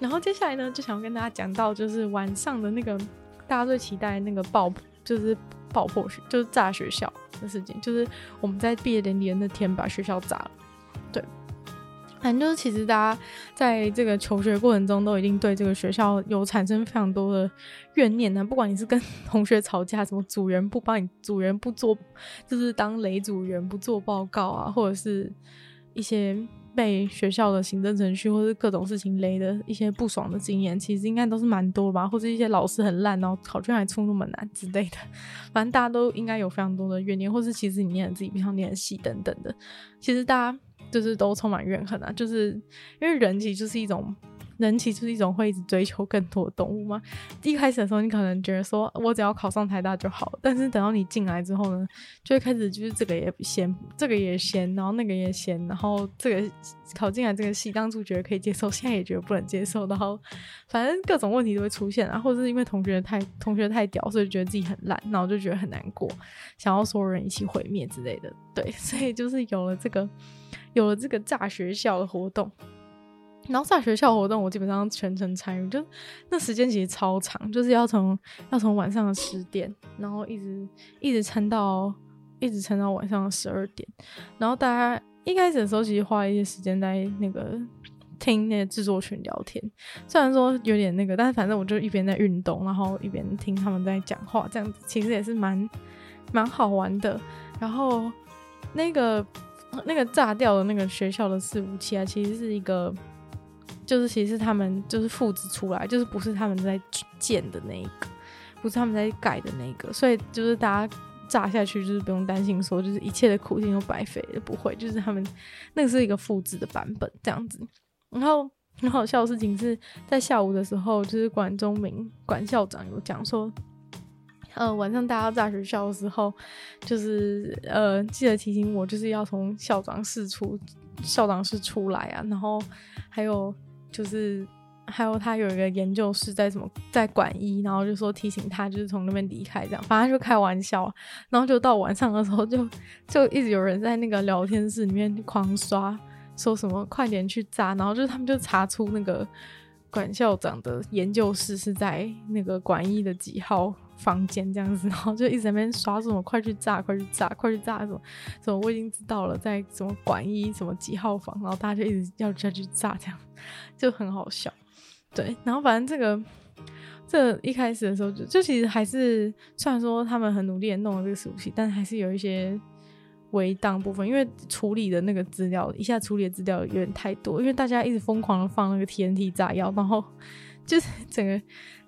然后接下来呢，就想要跟大家讲到，就是晚上的那个大家最期待那个爆，就是爆破学，就是炸学校的事情，就是我们在毕业典礼的那天把学校炸了。对。反正就是，其实大家在这个求学过程中，都一定对这个学校有产生非常多的怨念呢。不管你是跟 [laughs] 同学吵架，什么组员不帮你，组员不做，就是当雷组员不做报告啊，或者是一些被学校的行政程序或者各种事情雷的一些不爽的经验，其实应该都是蛮多吧。或者一些老师很烂，然后考卷还出那么难之类的。反正大家都应该有非常多的怨念，或是其实你念自己不想念的戏等等的。其实大家。就是都充满怨恨啊！就是因为人其实就是一种，人其实就是一种会一直追求更多的动物嘛。一开始的时候，你可能觉得说我只要考上台大就好，但是等到你进来之后呢，就会开始就是这个也嫌，这个也嫌，然后那个也嫌，然后这个考进来这个系，当初觉得可以接受，现在也觉得不能接受，然后反正各种问题都会出现啊，或者是因为同学太同学太屌，所以觉得自己很烂，然后就觉得很难过，想要所有人一起毁灭之类的。对，所以就是有了这个。有了这个炸学校的活动，然后炸学校活动我基本上全程参与，就那时间其实超长，就是要从要从晚上的十点，然后一直一直撑到一直撑到晚上的十二点，然后大家一开始的时候其实花了一些时间在那个听那些制作群聊天，虽然说有点那个，但是反正我就一边在运动，然后一边听他们在讲话，这样子其实也是蛮蛮好玩的，然后那个。那个炸掉的那个学校的四五七啊，其实是一个，就是其实是他们就是复制出来，就是不是他们在建的那一个，不是他们在盖的那个，所以就是大家炸下去就是不用担心说就是一切的苦心都白费，不会，就是他们那个是一个复制的版本这样子。然后很好笑的事情是在下午的时候，就是管中明管校长有讲说。呃，晚上大家炸学校的时候，就是呃，记得提醒我，就是要从校长室出，校长室出来啊。然后还有就是，还有他有一个研究室在什么在管一，然后就说提醒他，就是从那边离开这样。反正就开玩笑，然后就到晚上的时候就，就一直有人在那个聊天室里面狂刷，说什么快点去炸。然后就他们就查出那个管校长的研究室是在那个管一的几号。房间这样子，然后就一直在那边刷什么，快去炸，快去炸，快去炸什么什么，我已经知道了，在什么管一什么几号房，然后大家就一直要下去炸，这样就很好笑。对，然后反正这个这、一开始的时候就就其实还是虽然说他们很努力的弄了这个伺服器，但还是有一些围挡部分，因为处理的那个资料一下处理的资料有点太多，因为大家一直疯狂的放那个 TNT 炸药，然后就是整个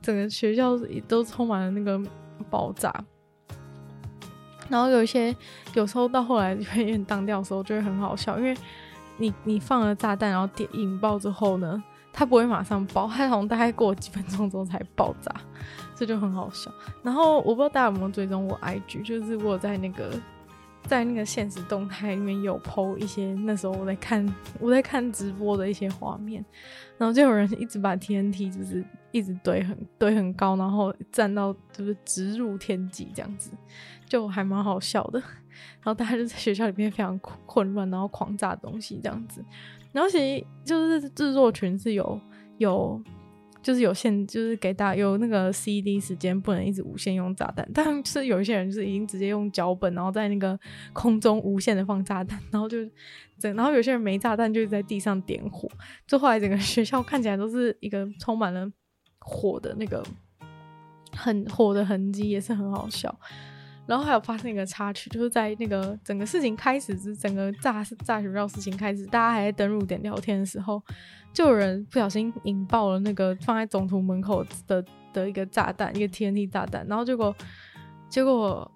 整个学校都充满了那个爆炸。然后有一些有时候到后来有点当掉的时候就会很好笑，因为你你放了炸弹，然后点引爆之后呢，它不会马上爆，它好像大概过几分钟之后才爆炸，这就很好笑。然后我不知道大家有没有追踪我 IG，就是我在那个在那个现实动态里面有 po 一些那时候我在看我在看直播的一些画面，然后就有人一直把 TNT 就是一直堆很堆很高，然后站到就是直入天际这样子。就还蛮好笑的，然后大家就在学校里面非常混乱，然后狂炸东西这样子。然后其实就是制作群是有有就是有限，就是给大家有那个 CD 时间，不能一直无限用炸弹。但 [laughs] 是有一些人就是已经直接用脚本，然后在那个空中无限的放炸弹，然后就整，然后有些人没炸弹就是在地上点火，就后来整个 [laughs] 学校看起来都是一个充满了火的那个很火的痕迹，也是很好笑。然后还有发生一个插曲，就是在那个整个事情开始，是整个炸炸学校事情开始，大家还在登入点聊天的时候，就有人不小心引爆了那个放在总图门口的的一个炸弹，一个 TNT 炸弹，然后结果结果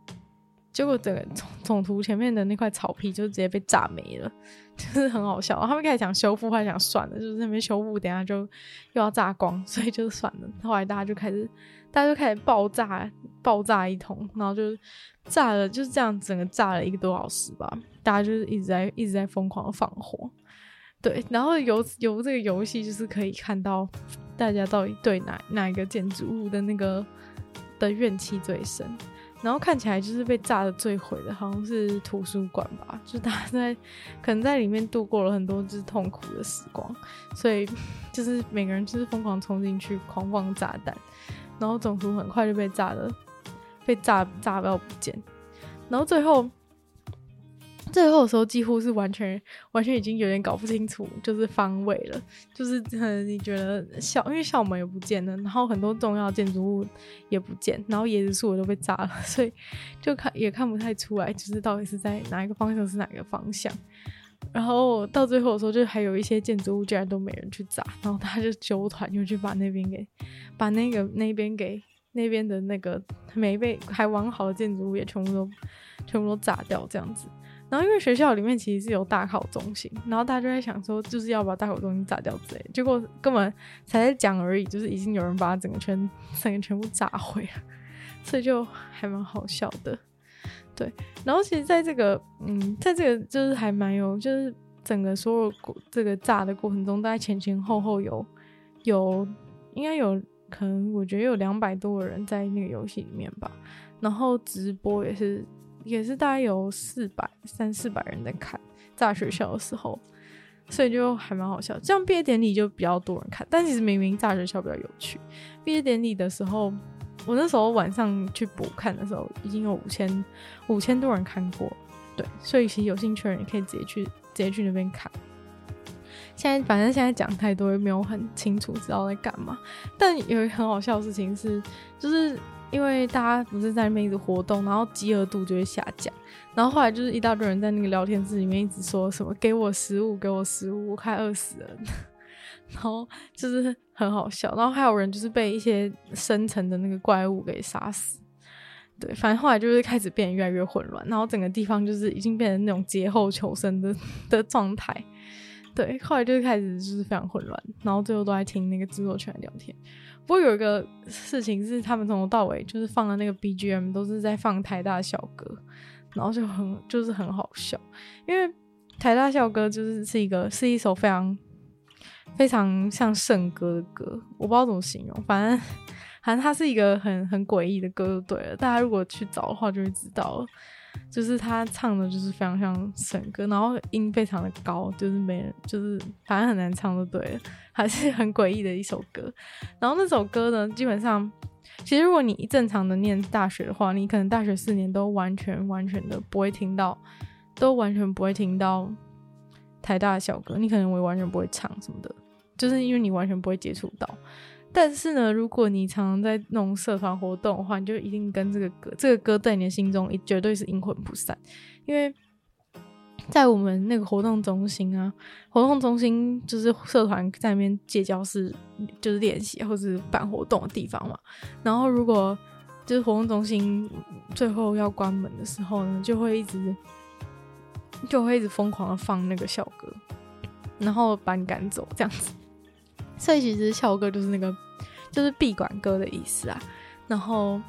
结果整个总总图前面的那块草皮就直接被炸没了，就是很好笑。他们开始想修复，还想算了，就是那边修复，等下就又要炸光，所以就算了。后来大家就开始。大家就开始爆炸，爆炸一通，然后就炸了，就是这样，整个炸了一个多小时吧。大家就是一直在一直在疯狂放火，对。然后由由这个游戏就是可以看到大家到底对哪哪一个建筑物的那个的怨气最深。然后看起来就是被炸的最毁的，好像是图书馆吧，就是大家在可能在里面度过了很多就是痛苦的时光，所以就是每个人就是疯狂冲进去狂放炸弹。然后总图很快就被炸了，被炸炸到不见。然后最后，最后的时候几乎是完全完全已经有点搞不清楚，就是方位了。就是很你觉得校，因为校门也不见了，然后很多重要建筑物也不见，然后椰子树也都被炸了，所以就看也看不太出来，就是到底是在哪一个方向是哪个方向。然后到最后的时候，就还有一些建筑物竟然都没人去炸，然后他就揪团又去把那边给，把那个那边给那边的那个没被还完好的建筑物也全部都全部都炸掉这样子。然后因为学校里面其实是有大考中心，然后大家就在想说就是要把大考中心炸掉之类，结果根本才在讲而已，就是已经有人把整个全整个全部炸毁了，所以就还蛮好笑的。对，然后其实在这个，嗯，在这个就是还蛮有，就是整个所有过这个炸的过程中，大概前前后后有有应该有可能，我觉得有两百多个人在那个游戏里面吧。然后直播也是也是大概有四百三四百人在看炸学校的时候，所以就还蛮好笑。这样毕业典礼就比较多人看，但其实明明炸学校比较有趣。毕业典礼的时候。我那时候晚上去补看的时候，已经有五千五千多人看过，对，所以其实有兴趣的人也可以直接去直接去那边看。现在反正现在讲太多，也没有很清楚知道在干嘛。但有一个很好笑的事情是，就是因为大家不是在那边一直活动，然后饥饿度就会下降，然后后来就是一大堆人在那个聊天室里面一直说什么“给我食物，给我食物”，我快饿死了。[laughs] 然后就是很好笑，然后还有人就是被一些深层的那个怪物给杀死，对，反正后来就是开始变得越来越混乱，然后整个地方就是已经变成那种劫后求生的的状态，对，后来就是开始就是非常混乱，然后最后都在听那个制作群聊天。不过有一个事情是，他们从头到尾就是放的那个 BGM 都是在放台大校歌，然后就很就是很好笑，因为台大校歌就是是一个是一首非常。非常像圣歌的歌，我不知道怎么形容，反正 [laughs] 反正它是一个很很诡异的歌就对了。大家如果去找的话，就会知道了，就是他唱的就是非常像圣歌，然后音非常的高，就是没人，就是反正很难唱就对了，还是很诡异的一首歌。然后那首歌呢，基本上其实如果你正常的念大学的话，你可能大学四年都完全完全的不会听到，都完全不会听到台大的校歌，你可能会完全不会唱什么的。就是因为你完全不会接触到，但是呢，如果你常常在那种社团活动的话，你就一定跟这个歌，这个歌在你的心中也绝对是阴魂不散。因为在我们那个活动中心啊，活动中心就是社团在那边借教室，就是练习或是办活动的地方嘛。然后如果就是活动中心最后要关门的时候呢，就会一直就会一直疯狂的放那个校歌，然后把你赶走这样子。所以其实校歌就是那个就是闭馆歌的意思啊。然后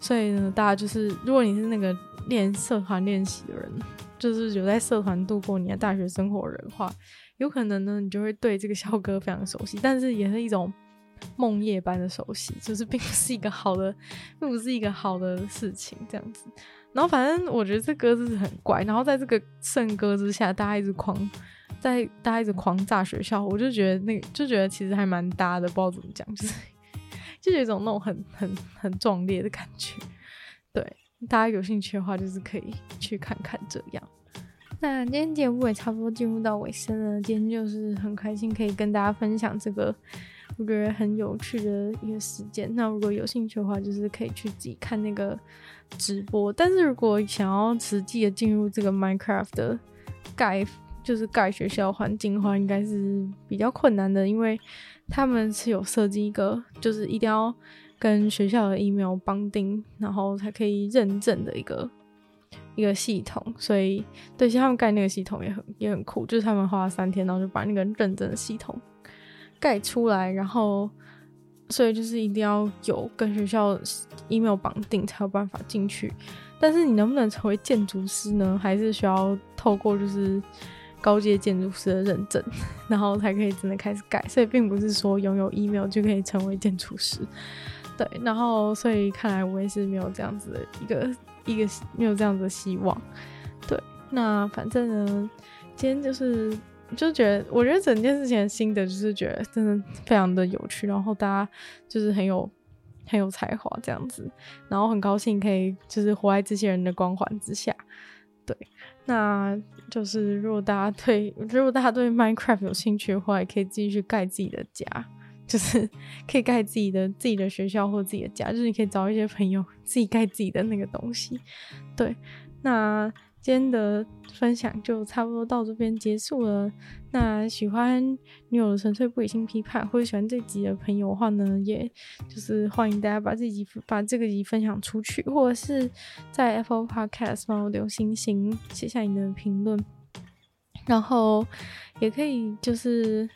所以呢，大家就是如果你是那个练社团练习的人。就是有在社团度过你的大学生活的人的话，有可能呢，你就会对这个校歌非常熟悉，但是也是一种梦夜般的熟悉，就是并不是一个好的，并不是一个好的事情这样子。然后反正我觉得这歌就是很怪，然后在这个圣歌之下，大家一直狂在大家一直狂炸学校，我就觉得那个就觉得其实还蛮搭的，不知道怎么讲，就是就有一种那种很很很壮烈的感觉，对。大家有兴趣的话，就是可以去看看这样。那今天节目也差不多进入到尾声了。今天就是很开心可以跟大家分享这个我觉得很有趣的一个事件。那如果有兴趣的话，就是可以去自己看那个直播。但是如果想要实际的进入这个 Minecraft 的盖，就是盖学校环境的话，应该是比较困难的，因为他们是有设计一个，就是一定要。跟学校的 email 绑定，然后才可以认证的一个一个系统，所以对，其实他们盖那个系统也很也很酷，就是他们花了三天，然后就把那个认证的系统盖出来，然后所以就是一定要有跟学校 email 绑定才有办法进去。但是你能不能成为建筑师呢？还是需要透过就是高阶建筑师的认证，然后才可以真的开始盖。所以并不是说拥有 email 就可以成为建筑师。对，然后所以看来我也是没有这样子的一个一个没有这样子的希望。对，那反正呢，今天就是就觉得，我觉得整件事情的心得就是觉得真的非常的有趣，然后大家就是很有很有才华这样子，然后很高兴可以就是活在这些人的光环之下。对，那就是如果大家对如果大家对 Minecraft 有兴趣的话，也可以继续盖自己的家。就是可以盖自己的自己的学校或自己的家，就是你可以找一些朋友自己盖自己的那个东西。对，那今天的分享就差不多到这边结束了。那喜欢女友的纯粹不理性批判或者喜欢这集的朋友的话呢，也就是欢迎大家把这集把这个集分享出去，或者是在 Apple Podcast 帮我留星星，写下你的评论，然后也可以就是。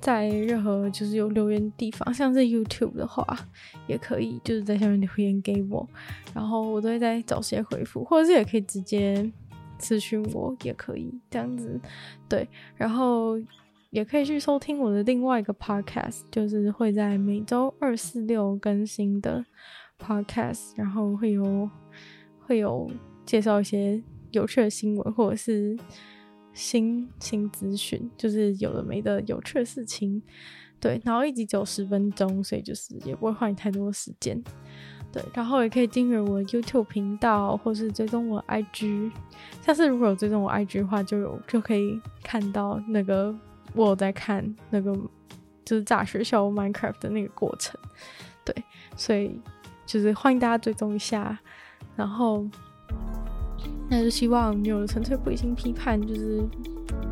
在任何就是有留言的地方，[laughs] 像是 YouTube 的话，也可以就是在下面留言给我，然后我都会再找时间回复，或者是也可以直接咨询我，也可以这样子，对，然后也可以去收听我的另外一个 Podcast，就是会在每周二、四、六更新的 Podcast，然后会有会有介绍一些有趣的新闻，或者是。新新资讯就是有的没的有趣的事情，对，然后一集只有十分钟，所以就是也不会花你太多时间，对，然后也可以订阅我 YouTube 频道，或是追踪我 IG，下次如果有追踪我 IG 的话，就有就可以看到那个我有在看那个就是炸学校 Minecraft 的那个过程，对，所以就是欢迎大家追踪一下，然后。那就希望有了纯粹不理性批判，就是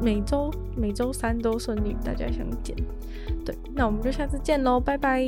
每周每周三都顺利大家相见。对，那我们就下次见喽，拜拜。